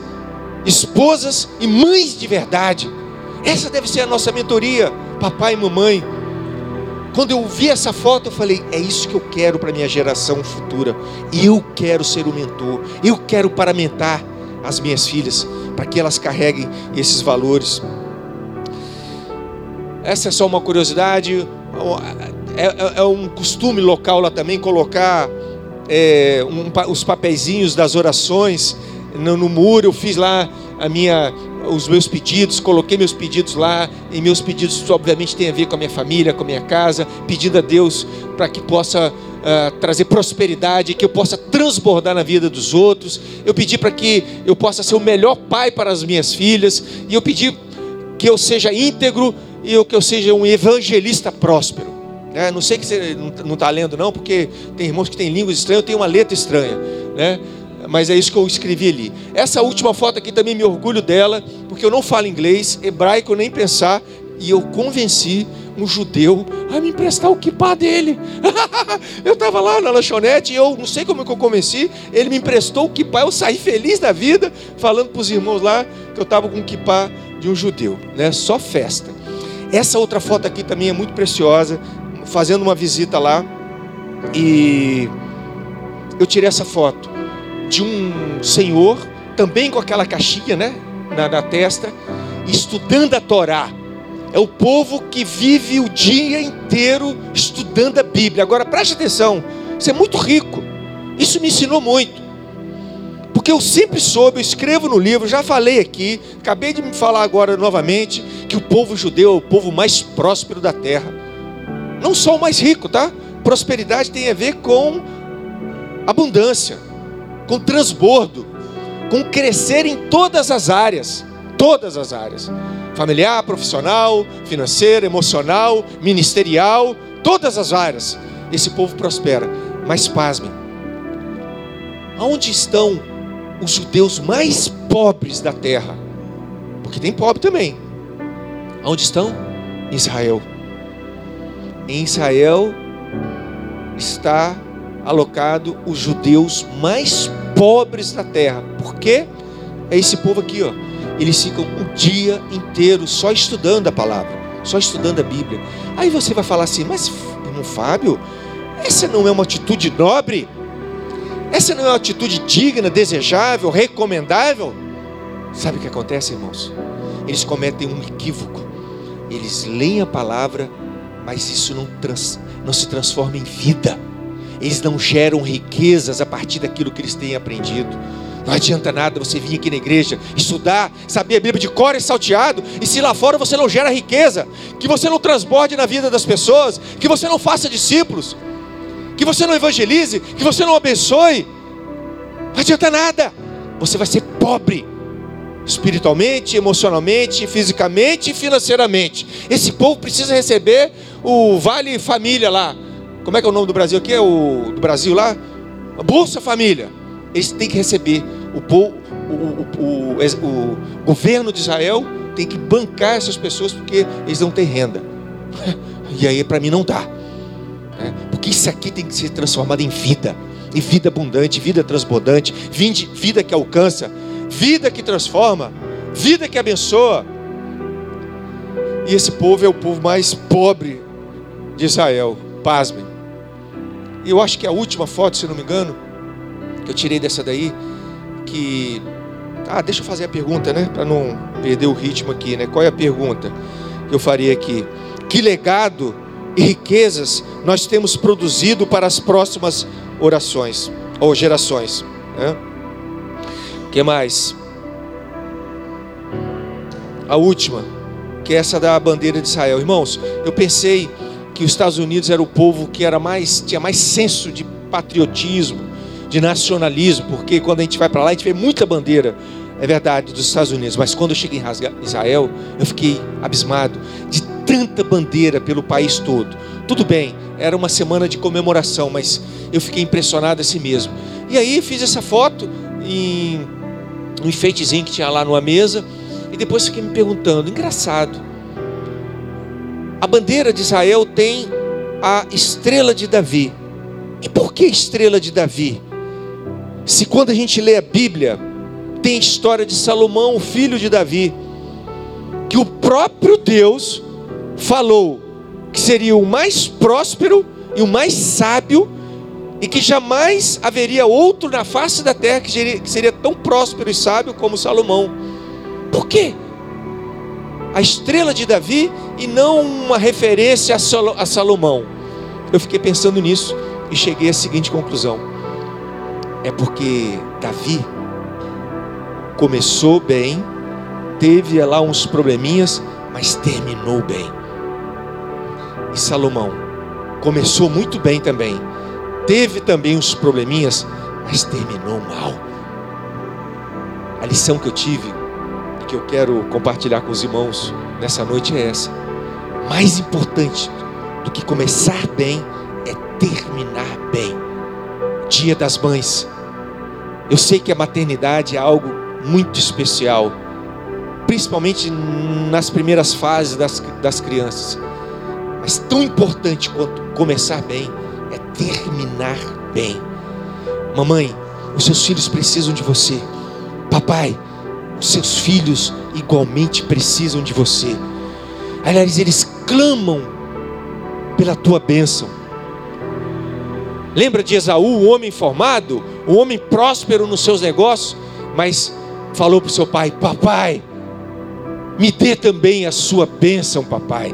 esposas e mães de verdade. Essa deve ser a nossa mentoria, papai e mamãe. Quando eu vi essa foto, eu falei: é isso que eu quero para minha geração futura. Eu quero ser o mentor, eu quero paramentar as minhas filhas, para que elas carreguem esses valores. Essa é só uma curiosidade. É, é, é um costume local lá também colocar é, um, os papeizinhos das orações no, no muro, eu fiz lá a minha, os meus pedidos, coloquei meus pedidos lá, e meus pedidos obviamente têm a ver com a minha família, com a minha casa, pedindo a Deus para que possa uh, trazer prosperidade, que eu possa transbordar na vida dos outros. Eu pedi para que eu possa ser o melhor pai para as minhas filhas, e eu pedi que eu seja íntegro e que eu seja um evangelista próspero. Né? Não sei que você não está lendo, não, porque tem irmãos que têm línguas estranhas, eu tenho uma letra estranha. Né? Mas é isso que eu escrevi ali. Essa última foto aqui também me orgulho dela, porque eu não falo inglês, hebraico nem pensar, e eu convenci um judeu a me emprestar o kipá dele. eu estava lá na lanchonete e eu não sei como que eu convenci, ele me emprestou o kipá, eu saí feliz da vida, falando para os irmãos lá que eu estava com o kipá de um judeu, né? Só festa. Essa outra foto aqui também é muito preciosa, fazendo uma visita lá e eu tirei essa foto de um senhor, também com aquela caixinha né, na, na testa, estudando a Torá. É o povo que vive o dia inteiro estudando a Bíblia. Agora preste atenção, isso é muito rico. Isso me ensinou muito. Porque eu sempre soube, eu escrevo no livro, já falei aqui, acabei de me falar agora novamente, que o povo judeu é o povo mais próspero da terra. Não só o mais rico, tá? Prosperidade tem a ver com abundância com transbordo, com crescer em todas as áreas, todas as áreas. Familiar, profissional, financeira, emocional, ministerial, todas as áreas. Esse povo prospera. Mas pasmem. Aonde estão os judeus mais pobres da terra? Porque tem pobre também. Aonde estão? Israel. Em Israel está alocado os judeus mais pobres da terra. Por quê? É esse povo aqui, ó. Eles ficam o dia inteiro só estudando a palavra, só estudando a Bíblia. Aí você vai falar assim, mas irmão Fábio, essa não é uma atitude nobre? Essa não é uma atitude digna, desejável, recomendável? Sabe o que acontece, irmãos? Eles cometem um equívoco. Eles leem a palavra, mas isso não, trans, não se transforma em vida eles não geram riquezas a partir daquilo que eles têm aprendido. Não adianta nada você vir aqui na igreja, estudar, saber a Bíblia de cor e salteado, e se lá fora você não gera riqueza, que você não transborde na vida das pessoas, que você não faça discípulos, que você não evangelize, que você não abençoe. Não adianta nada. Você vai ser pobre espiritualmente, emocionalmente, fisicamente e financeiramente. Esse povo precisa receber o vale família lá, como é que é o nome do Brasil aqui? É o do Brasil lá? Bolsa Família. Eles têm que receber. O, o, o, o, governo de Israel tem que bancar essas pessoas porque eles não têm renda. E aí para mim não dá. Né? Porque isso aqui tem que ser transformado em vida. Em vida abundante, vida transbordante, vida que alcança, vida que transforma, vida que abençoa. E esse povo é o povo mais pobre de Israel. Pasmem. Eu acho que a última foto, se não me engano, que eu tirei dessa daí, que. Ah, deixa eu fazer a pergunta, né? Para não perder o ritmo aqui, né? Qual é a pergunta que eu faria aqui? Que legado e riquezas nós temos produzido para as próximas orações ou gerações? Né? Que mais? A última, que é essa da bandeira de Israel. Irmãos, eu pensei que os Estados Unidos era o povo que era mais tinha mais senso de patriotismo, de nacionalismo, porque quando a gente vai para lá a gente vê muita bandeira, é verdade, dos Estados Unidos, mas quando eu cheguei em Israel, eu fiquei abismado de tanta bandeira pelo país todo. Tudo bem, era uma semana de comemoração, mas eu fiquei impressionado assim mesmo. E aí fiz essa foto em um enfeitezinho que tinha lá numa mesa, e depois fiquei me perguntando, engraçado, a bandeira de Israel tem a estrela de Davi. E por que estrela de Davi? Se quando a gente lê a Bíblia, tem a história de Salomão, o filho de Davi, que o próprio Deus falou que seria o mais próspero e o mais sábio, e que jamais haveria outro na face da terra que seria, que seria tão próspero e sábio como Salomão. Por quê? a estrela de Davi e não uma referência a Salomão. Eu fiquei pensando nisso e cheguei à seguinte conclusão: é porque Davi começou bem, teve lá uns probleminhas, mas terminou bem. E Salomão começou muito bem também, teve também uns probleminhas, mas terminou mal. A lição que eu tive e que eu quero compartilhar com os irmãos nessa noite é essa. Mais importante do que começar bem é terminar bem. Dia das Mães. Eu sei que a maternidade é algo muito especial, principalmente nas primeiras fases das, das crianças. Mas tão importante quanto começar bem é terminar bem. Mamãe, os seus filhos precisam de você. Papai, os seus filhos igualmente precisam de você. Aliás, eles clamam pela tua bênção. Lembra de Esaú, o homem formado, o homem próspero nos seus negócios, mas falou para o seu pai: Papai, me dê também a sua bênção, papai.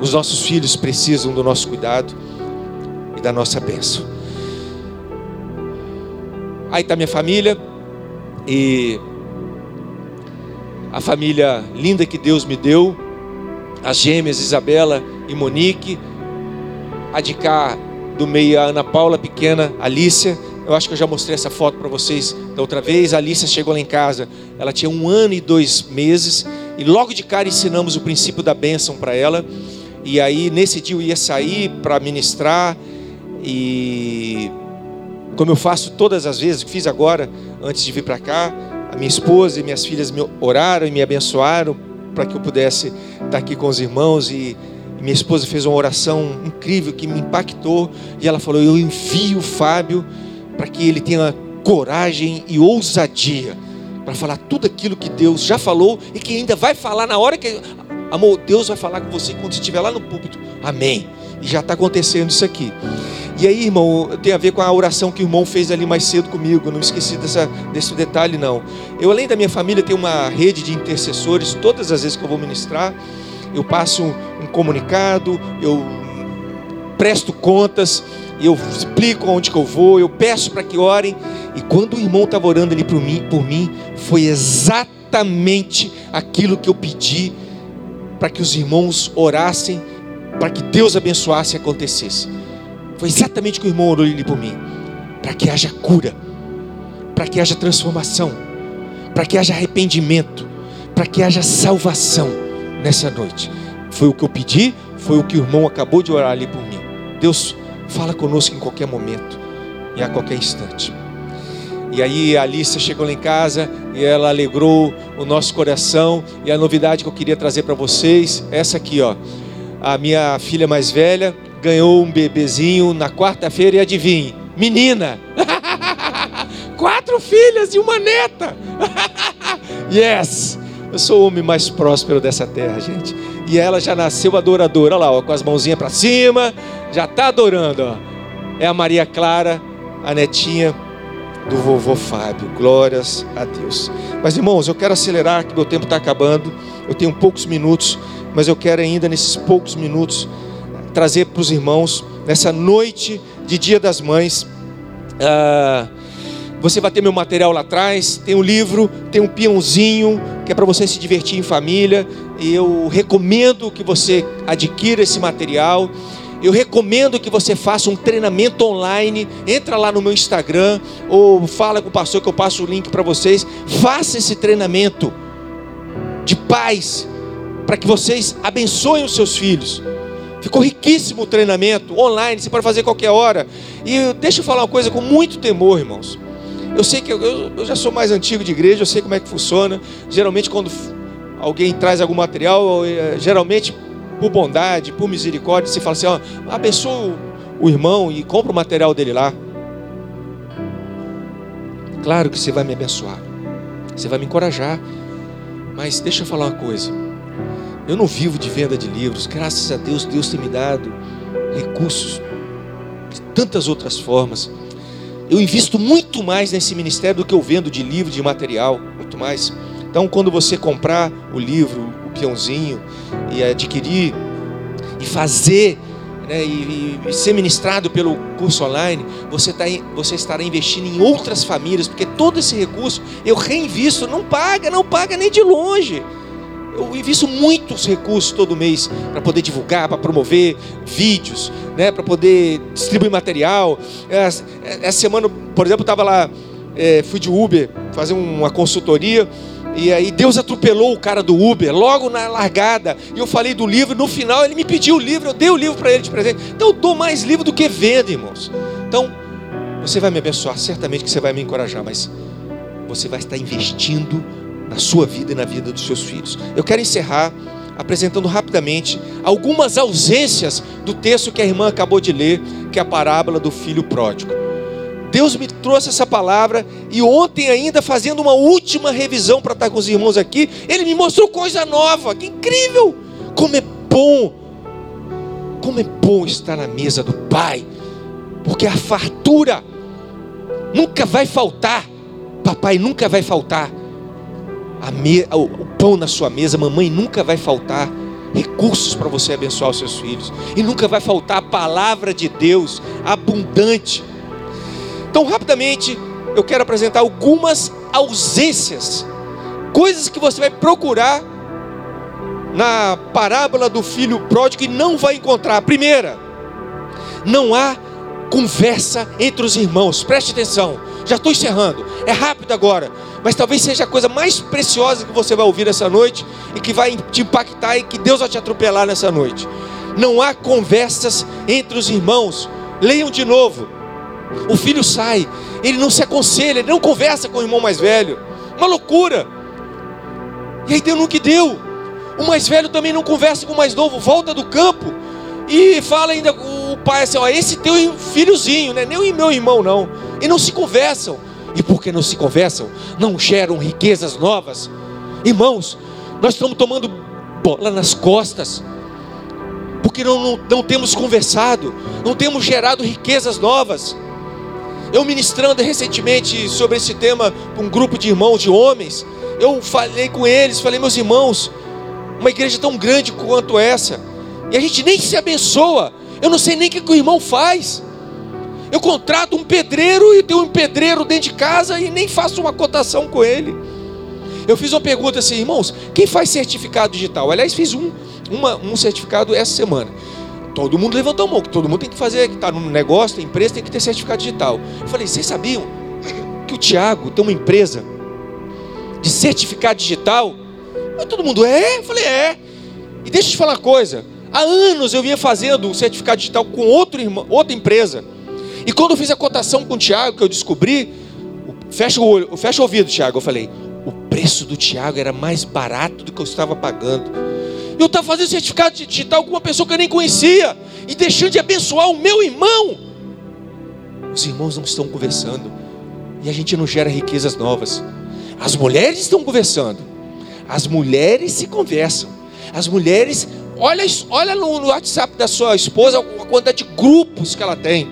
Os nossos filhos precisam do nosso cuidado e da nossa bênção. Aí está minha família e a família linda que Deus me deu, as gêmeas Isabela e Monique, a de cá do meio a Ana Paula, pequena, Alícia. Eu acho que eu já mostrei essa foto para vocês da outra vez. A Alícia chegou lá em casa, ela tinha um ano e dois meses, e logo de cara ensinamos o princípio da bênção para ela. E aí, nesse dia, eu ia sair para ministrar, e como eu faço todas as vezes, fiz agora, antes de vir para cá, a minha esposa e minhas filhas me oraram e me abençoaram para que eu pudesse estar aqui com os irmãos e minha esposa fez uma oração incrível que me impactou e ela falou: Eu envio o Fábio para que ele tenha coragem e ousadia para falar tudo aquilo que Deus já falou e que ainda vai falar na hora que. Amor, Deus vai falar com você quando estiver lá no púlpito. Amém. E já está acontecendo isso aqui. E aí, irmão, tem a ver com a oração que o irmão fez ali mais cedo comigo. Não esqueci dessa, desse detalhe, não. Eu, além da minha família, tenho uma rede de intercessores todas as vezes que eu vou ministrar eu passo um comunicado, eu presto contas, eu explico onde que eu vou, eu peço para que orem. E quando o irmão estava orando ali por mim, por mim, foi exatamente aquilo que eu pedi para que os irmãos orassem, para que Deus abençoasse e acontecesse. Foi exatamente o que o irmão orou ali por mim, para que haja cura, para que haja transformação, para que haja arrependimento, para que haja salvação nessa noite. Foi o que eu pedi, foi o que o irmão acabou de orar ali por mim. Deus fala conosco em qualquer momento e a qualquer instante. E aí a Alice chegou lá em casa e ela alegrou o nosso coração. E a novidade que eu queria trazer para vocês, essa aqui, ó. A minha filha mais velha ganhou um bebezinho na quarta-feira e adivinhe, menina. Quatro filhas e uma neta. yes! Eu sou o homem mais próspero dessa terra, gente. E ela já nasceu adoradora, olha lá, ó, com as mãozinhas para cima, já está adorando. Ó. É a Maria Clara, a netinha do vovô Fábio. Glórias a Deus. Mas irmãos, eu quero acelerar, que meu tempo está acabando. Eu tenho poucos minutos, mas eu quero ainda nesses poucos minutos trazer para os irmãos nessa noite de Dia das Mães. Ah, você vai ter meu material lá atrás, tem um livro, tem um peãozinho, que é para você se divertir em família. E eu recomendo que você adquira esse material. Eu recomendo que você faça um treinamento online. Entra lá no meu Instagram ou fala com o pastor que eu passo o link para vocês. Faça esse treinamento de paz para que vocês abençoem os seus filhos. Ficou riquíssimo o treinamento online, você pode fazer qualquer hora. E deixa eu falar uma coisa com muito temor, irmãos. Eu sei que eu, eu, já sou mais antigo de igreja, eu sei como é que funciona. Geralmente, quando alguém traz algum material, é, geralmente por bondade, por misericórdia, você fala assim: ó, abençoa o irmão e compra o material dele lá. Claro que você vai me abençoar, você vai me encorajar, mas deixa eu falar uma coisa. Eu não vivo de venda de livros, graças a Deus, Deus tem me dado recursos de tantas outras formas. Eu invisto muito mais nesse ministério do que eu vendo de livro, de material, muito mais. Então, quando você comprar o livro, o peãozinho, e adquirir, e fazer né, e, e, ser ministrado pelo curso online, você, tá, você estará investindo em outras famílias, porque todo esse recurso eu reinvisto, não paga, não paga nem de longe. Eu invisto muitos recursos todo mês para poder divulgar, para promover vídeos, né, para poder distribuir material. Essa, semana, por exemplo, estava lá, é, fui de Uber fazer uma consultoria. E aí Deus atropelou o cara do Uber logo na largada. E eu falei do livro, no final ele me pediu o livro, eu dei o livro para ele de presente. Então eu dou mais livro do que vendo, irmãos. Então, você vai me abençoar, certamente que você vai me encorajar, mas você vai estar investindo na sua vida e na vida dos seus filhos. Eu quero encerrar apresentando rapidamente algumas ausências do texto que a irmã acabou de ler, que é a parábola do filho pródigo. Deus me trouxe essa palavra e ontem ainda fazendo uma última revisão para estar com os irmãos aqui, ele me mostrou coisa nova. Que incrível! Como é bom! Como é bom estar na mesa do Pai, porque a fartura nunca vai faltar. Papai nunca vai faltar. Me... o pão na sua mesa, mamãe nunca vai faltar recursos para você abençoar os seus filhos. E nunca vai faltar a palavra de Deus abundante então, rapidamente, eu quero apresentar algumas ausências, coisas que você vai procurar na parábola do filho pródigo e não vai encontrar. Primeira, não há conversa entre os irmãos, preste atenção, já estou encerrando, é rápido agora, mas talvez seja a coisa mais preciosa que você vai ouvir essa noite e que vai te impactar e que Deus vai te atropelar nessa noite. Não há conversas entre os irmãos, leiam de novo, o filho sai, ele não se aconselha, ele não conversa com o irmão mais velho. Uma loucura. E aí deu no que deu. O mais velho também não conversa com o mais novo, volta do campo e fala ainda o pai assim: ó, esse teu filhozinho, né? nem o meu irmão não. E não se conversam. E porque não se conversam, não geram riquezas novas. Irmãos, nós estamos tomando bola nas costas porque não, não, não, temos conversado, não temos gerado riquezas novas. Eu ministrando recentemente sobre esse tema com um grupo de irmãos, de homens, eu falei com eles, falei, meus irmãos, uma igreja tão grande quanto essa, e a gente nem se abençoa, eu não sei nem o que, que o irmão faz. Eu contrato um pedreiro e tenho um pedreiro dentro de casa e nem faço uma cotação com ele. Eu fiz uma pergunta assim, irmãos, quem faz certificado digital? Aliás, fiz um, uma, um certificado essa semana. Todo mundo levantou a mão, que todo mundo tem que fazer, que está no negócio, tem empresa, tem que ter certificado digital. Eu falei, vocês sabiam que o Tiago tem uma empresa de certificado digital? Todo mundo, é? Eu falei, é. E deixa eu te falar uma coisa. Há anos eu vinha fazendo o certificado digital com outro irmão, outra empresa. E quando eu fiz a cotação com o Tiago, que eu descobri, fecha o olho, fecha o ouvido, Tiago. Eu falei, o preço do Tiago era mais barato do que eu estava pagando. Eu estava fazendo certificado digital com uma pessoa que eu nem conhecia e deixando de abençoar o meu irmão. Os irmãos não estão conversando e a gente não gera riquezas novas. As mulheres estão conversando, as mulheres se conversam, as mulheres, olha, olha no, WhatsApp da sua esposa a quantidade de grupos que ela tem.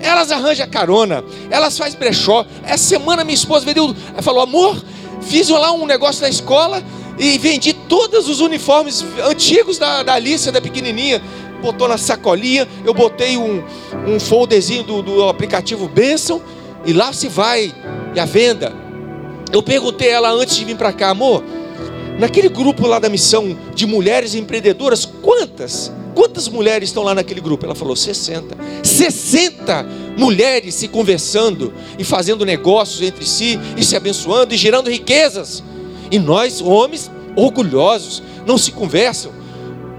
Elas arranjam carona, elas fazem brechó. Essa semana minha esposa veio, falou: amor, fiz lá um negócio na escola e vendi todos os uniformes antigos da, da Alicia, da pequenininha. Botou na sacolinha, eu botei um, um folderzinho do, do aplicativo Benção e lá se vai e a venda. Eu perguntei ela antes de vir para cá, amor, naquele grupo lá da missão de mulheres empreendedoras, quantas? Quantas mulheres estão lá naquele grupo? Ela falou 60. 60 mulheres se conversando e fazendo negócios entre si e se abençoando e gerando riquezas. E nós, homens orgulhosos, não se conversam,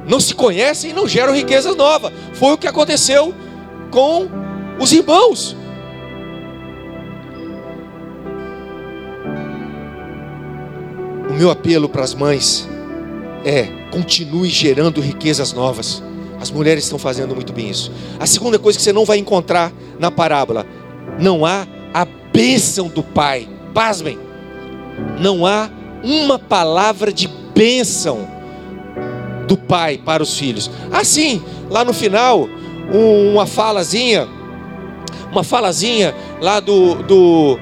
não se conhecem e não geram riquezas novas. Foi o que aconteceu com os irmãos. O meu apelo para as mães é: continue gerando riquezas novas. As mulheres estão fazendo muito bem isso. A segunda coisa que você não vai encontrar na parábola: não há a bênção do Pai. Pasmem, não há uma palavra de bênção do pai para os filhos. Assim, lá no final, uma falazinha, uma falazinha lá do, do,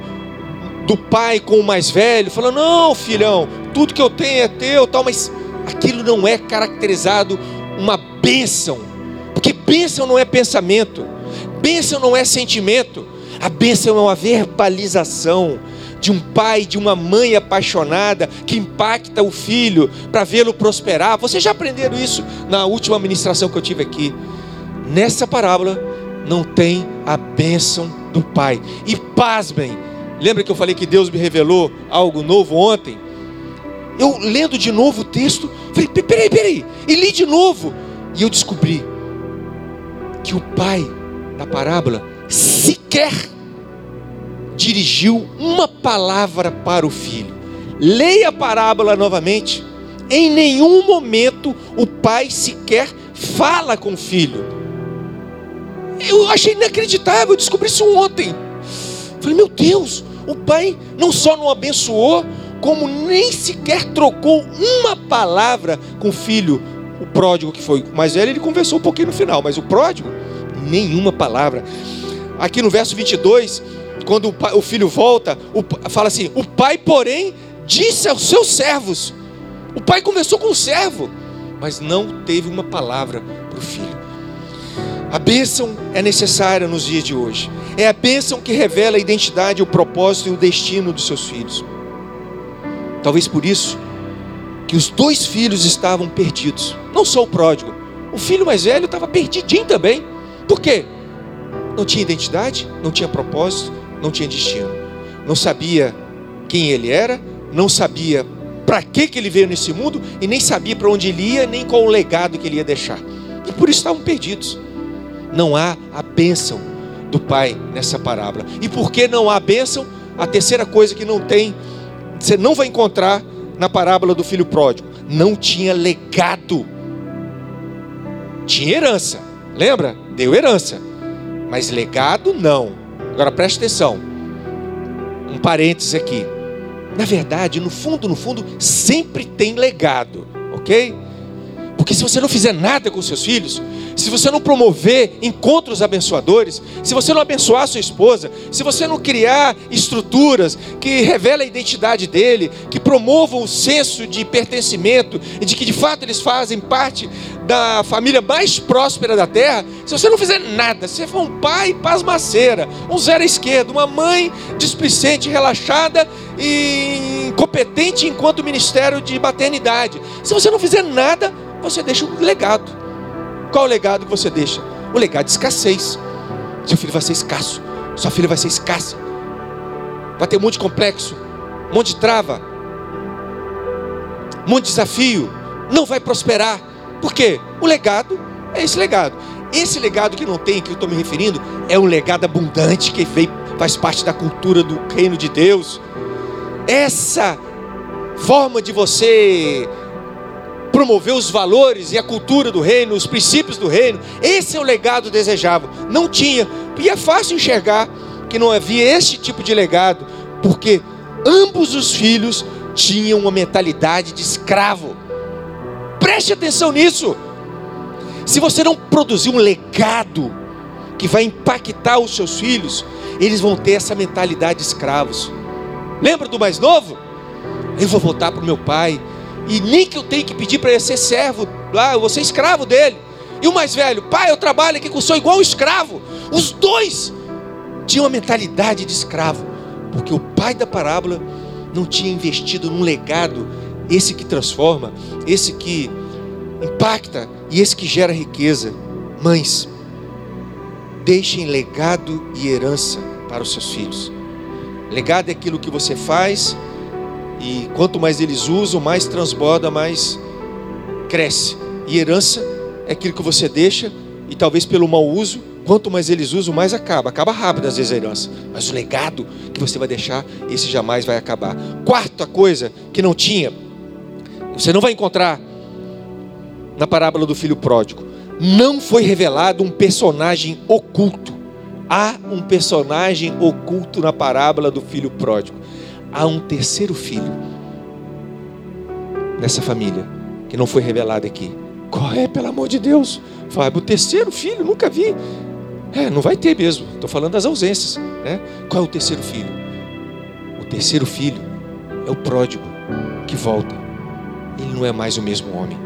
do pai com o mais velho, falando: Não, filhão, tudo que eu tenho é teu, tal, mas aquilo não é caracterizado uma bênção Porque bênção não é pensamento, bênção não é sentimento, a bênção é uma verbalização de um pai, de uma mãe apaixonada que impacta o filho para vê-lo prosperar. Vocês já aprenderam isso na última ministração que eu tive aqui. Nessa parábola não tem a bênção do pai. E pasmem, lembra que eu falei que Deus me revelou algo novo ontem? Eu lendo de novo o texto, falei, peraí, peraí, e li de novo. E eu descobri que o pai da parábola sequer dirigiu uma palavra para o filho. Leia a parábola novamente. Em nenhum momento o pai sequer fala com o filho. Eu achei inacreditável, eu descobri isso ontem. Falei, meu Deus, o pai não só não abençoou, como nem sequer trocou uma palavra com o filho, o pródigo que foi. Mais velho, ele conversou um pouquinho no final, mas o pródigo, nenhuma palavra. Aqui no verso 22, quando o, pai, o filho volta, o, fala assim: O pai, porém, disse aos seus servos. O pai conversou com o servo, mas não teve uma palavra para o filho. A bênção é necessária nos dias de hoje. É a bênção que revela a identidade, o propósito e o destino dos seus filhos. Talvez por isso que os dois filhos estavam perdidos. Não só o pródigo. O filho mais velho estava perdidinho também. Por quê? Não tinha identidade, não tinha propósito, não tinha destino. Não sabia quem ele era, não sabia para que, ele veio nesse mundo e nem sabia para onde ele ia, nem qual o legado que ele ia deixar. E por isso estavam perdidos. Não há a bênção do Pai nessa parábola. E por que não há bênção? A terceira coisa que não tem, você não vai encontrar na parábola do filho pródigo: não tinha legado. Tinha herança, lembra? Deu herança, mas legado não. Agora preste atenção. Um parênteses aqui. Na verdade, no fundo, no fundo, sempre tem legado, ok? Porque se você não fizer nada com seus filhos, se você não promover encontros abençoadores, se você não abençoar sua esposa, se você não criar estruturas que revelem a identidade dele, que promovam o senso de pertencimento e de que de fato eles fazem parte da família mais próspera da terra, se você não fizer nada, se você for um pai pasmaceira, um zero à esquerda, uma mãe displicente, relaxada e incompetente enquanto ministério de maternidade, se você não fizer nada, você deixa um legado. Qual o legado que você deixa? O legado de escassez. Seu filho vai ser escasso. Sua filha vai ser escassa. Vai ter um monte de complexo, um monte de trava, um monte de desafio. Não vai prosperar. Por quê? O legado é esse legado. Esse legado que não tem, que eu estou me referindo, é um legado abundante que faz parte da cultura do reino de Deus. Essa forma de você promover os valores e a cultura do reino, os princípios do reino. Esse é o legado desejável. Não tinha. E é fácil enxergar que não havia esse tipo de legado, porque ambos os filhos tinham uma mentalidade de escravo. Preste atenção nisso. Se você não produzir um legado que vai impactar os seus filhos, eles vão ter essa mentalidade de escravos. Lembra do mais novo? Eu vou voltar para o meu pai, e nem que eu tenha que pedir para ele ser servo lá, eu vou ser escravo dele. E o mais velho, pai, eu trabalho aqui com o senhor igual um escravo. Os dois tinham uma mentalidade de escravo, porque o pai da parábola não tinha investido num legado, esse que transforma, esse que impacta e esse que gera riqueza. Mães, deixem legado e herança para os seus filhos. Legado é aquilo que você faz e quanto mais eles usam, mais transborda, mais cresce. E herança é aquilo que você deixa, e talvez pelo mau uso, quanto mais eles usam, mais acaba. Acaba rápido às vezes a herança. Mas o legado que você vai deixar, esse jamais vai acabar. Quarta coisa que não tinha, você não vai encontrar na parábola do filho pródigo. Não foi revelado um personagem oculto. Há um personagem oculto na parábola do filho pródigo há um terceiro filho nessa família que não foi revelado aqui. Qual é, pelo amor de Deus? Fábio, o terceiro filho, nunca vi. É, não vai ter mesmo. Estou falando das ausências. Né? Qual é o terceiro filho? O terceiro filho é o pródigo que volta. Ele não é mais o mesmo homem.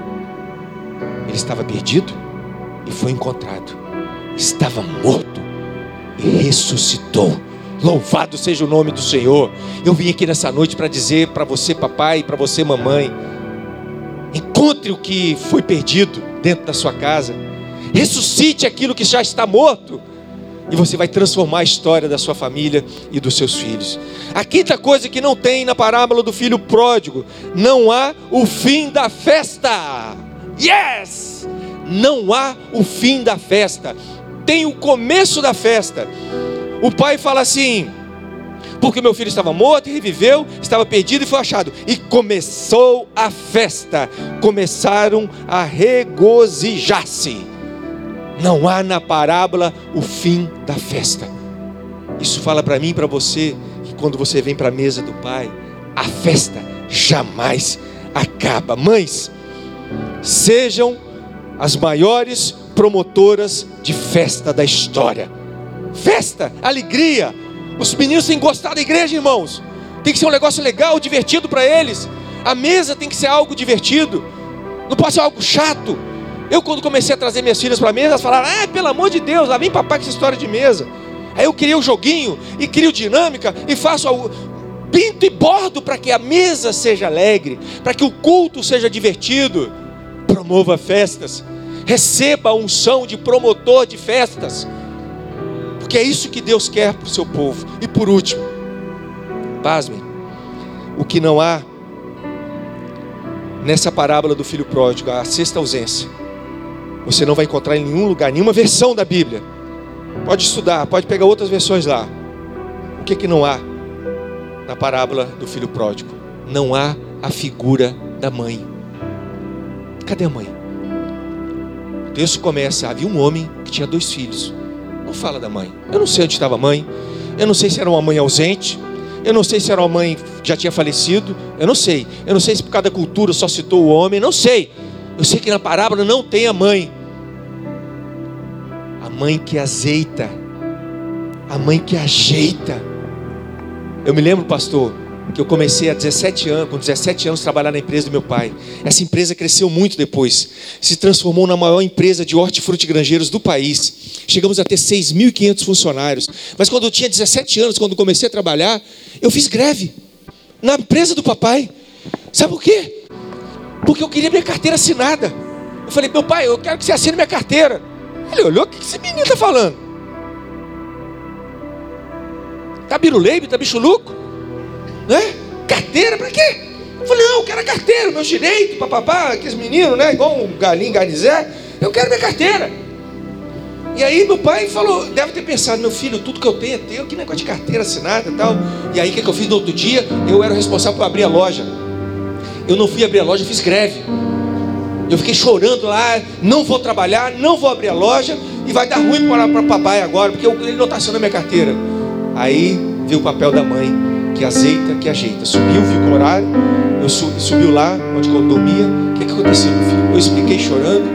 Ele estava perdido, e foi encontrado. Estava morto e ressuscitou. Louvado seja o nome do Senhor. Eu vim aqui nessa noite para dizer para você, papai, e para você, mamãe: encontre o que foi perdido dentro da sua casa, ressuscite aquilo que já está morto e você vai transformar a história da sua família e dos seus filhos. A quinta coisa que não tem na parábola do filho pródigo: não há o fim da festa. Yes! Não há o fim da festa, tem o começo da festa. O pai fala assim: porque meu filho estava morto e reviveu, estava perdido e foi achado. E começou a festa, começaram a regozijar-se. Não há na parábola o fim da festa. Isso fala para mim e para você que quando você vem para a mesa do Pai, a festa jamais acaba. Mães, sejam as maiores promotoras de festa da história. Festa, alegria. Os meninos têm que gostar da igreja, irmãos. Tem que ser um negócio legal, divertido para eles. A mesa tem que ser algo divertido. Não pode ser algo chato. Eu, quando comecei a trazer minhas filhas para a mesa, elas falaram: Ah, pelo amor de Deus, lá vem papai com essa história de mesa. Aí eu criei o um joguinho, e crio dinâmica, e faço algo, pinto e bordo para que a mesa seja alegre, para que o culto seja divertido. Promova festas, receba a unção de promotor de festas, porque é isso que Deus quer para o seu povo. E por último, pasmem, o que não há nessa parábola do filho pródigo, a sexta ausência você não vai encontrar em nenhum lugar, nenhuma versão da Bíblia. Pode estudar, pode pegar outras versões lá. O que que não há na parábola do filho pródigo? Não há a figura da mãe. Cadê a mãe? O texto começa: havia um homem que tinha dois filhos. Não fala da mãe. Eu não sei onde estava a mãe. Eu não sei se era uma mãe ausente. Eu não sei se era uma mãe que já tinha falecido. Eu não sei. Eu não sei se por causa da cultura só citou o homem. Não sei. Eu sei que na parábola não tem a mãe. A mãe que azeita. A mãe que ajeita. Eu me lembro, pastor, que eu comecei há 17 anos, com 17 anos, trabalhar na empresa do meu pai. Essa empresa cresceu muito depois. Se transformou na maior empresa de hortifrutigranjeiros do país. Chegamos a ter 6.500 funcionários. Mas quando eu tinha 17 anos, quando comecei a trabalhar, eu fiz greve na empresa do papai. Sabe por quê? porque eu queria minha carteira assinada. Eu falei, meu pai, eu quero que você assine minha carteira. Ele olhou, o que esse menino está falando? Tá biruleibe, tá bichuluco? Né? Carteira para quê? Eu falei, não, eu quero a carteira, meus direitos, papapá, aqueles meninos, né? Igual um galinho, garnizé. Eu quero minha carteira. E aí meu pai falou, deve ter pensado, meu filho, tudo que eu tenho é teu, que negócio de carteira assinada e tal. E aí o que, que eu fiz no outro dia? Eu era responsável por abrir a loja. Eu não fui abrir a loja, eu fiz greve. Eu fiquei chorando lá, não vou trabalhar, não vou abrir a loja e vai dar ruim para o papai agora, porque ele não está assinando minha carteira. Aí viu o papel da mãe, que azeita, que ajeita. Subiu, viu o horário, eu subiu lá onde eu dormia. O que, que aconteceu, meu filho? Eu expliquei chorando,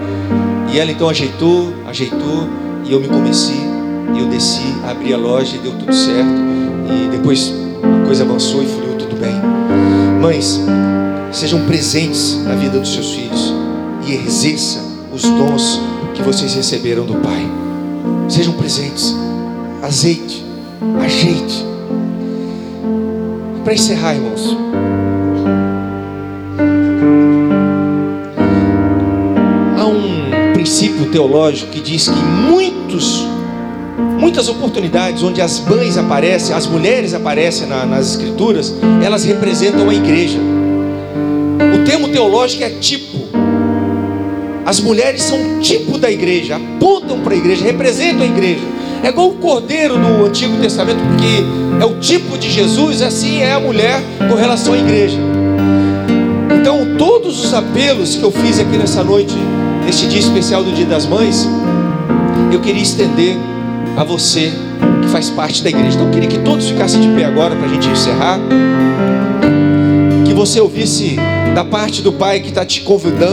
e ela então ajeitou, ajeitou, e eu me e eu desci, abri a loja e deu tudo certo. E depois a coisa avançou e fluiu tudo bem. Mães, Sejam presentes na vida dos seus filhos e exerça os dons que vocês receberam do Pai. Sejam presentes. Azeite, ajeite. Para encerrar, irmãos. Há um princípio teológico que diz que muitos muitas oportunidades onde as mães aparecem, as mulheres aparecem na, nas escrituras, elas representam a igreja termo teológico é tipo. As mulheres são tipo da igreja, apontam para a igreja, representam a igreja. É igual o cordeiro do Antigo Testamento, porque é o tipo de Jesus, assim é a mulher com relação à igreja. Então, todos os apelos que eu fiz aqui nessa noite, neste dia especial do Dia das Mães, eu queria estender a você que faz parte da igreja. Então, eu queria que todos ficassem de pé agora para a gente encerrar. Que você ouvisse da parte do Pai que está te convidando.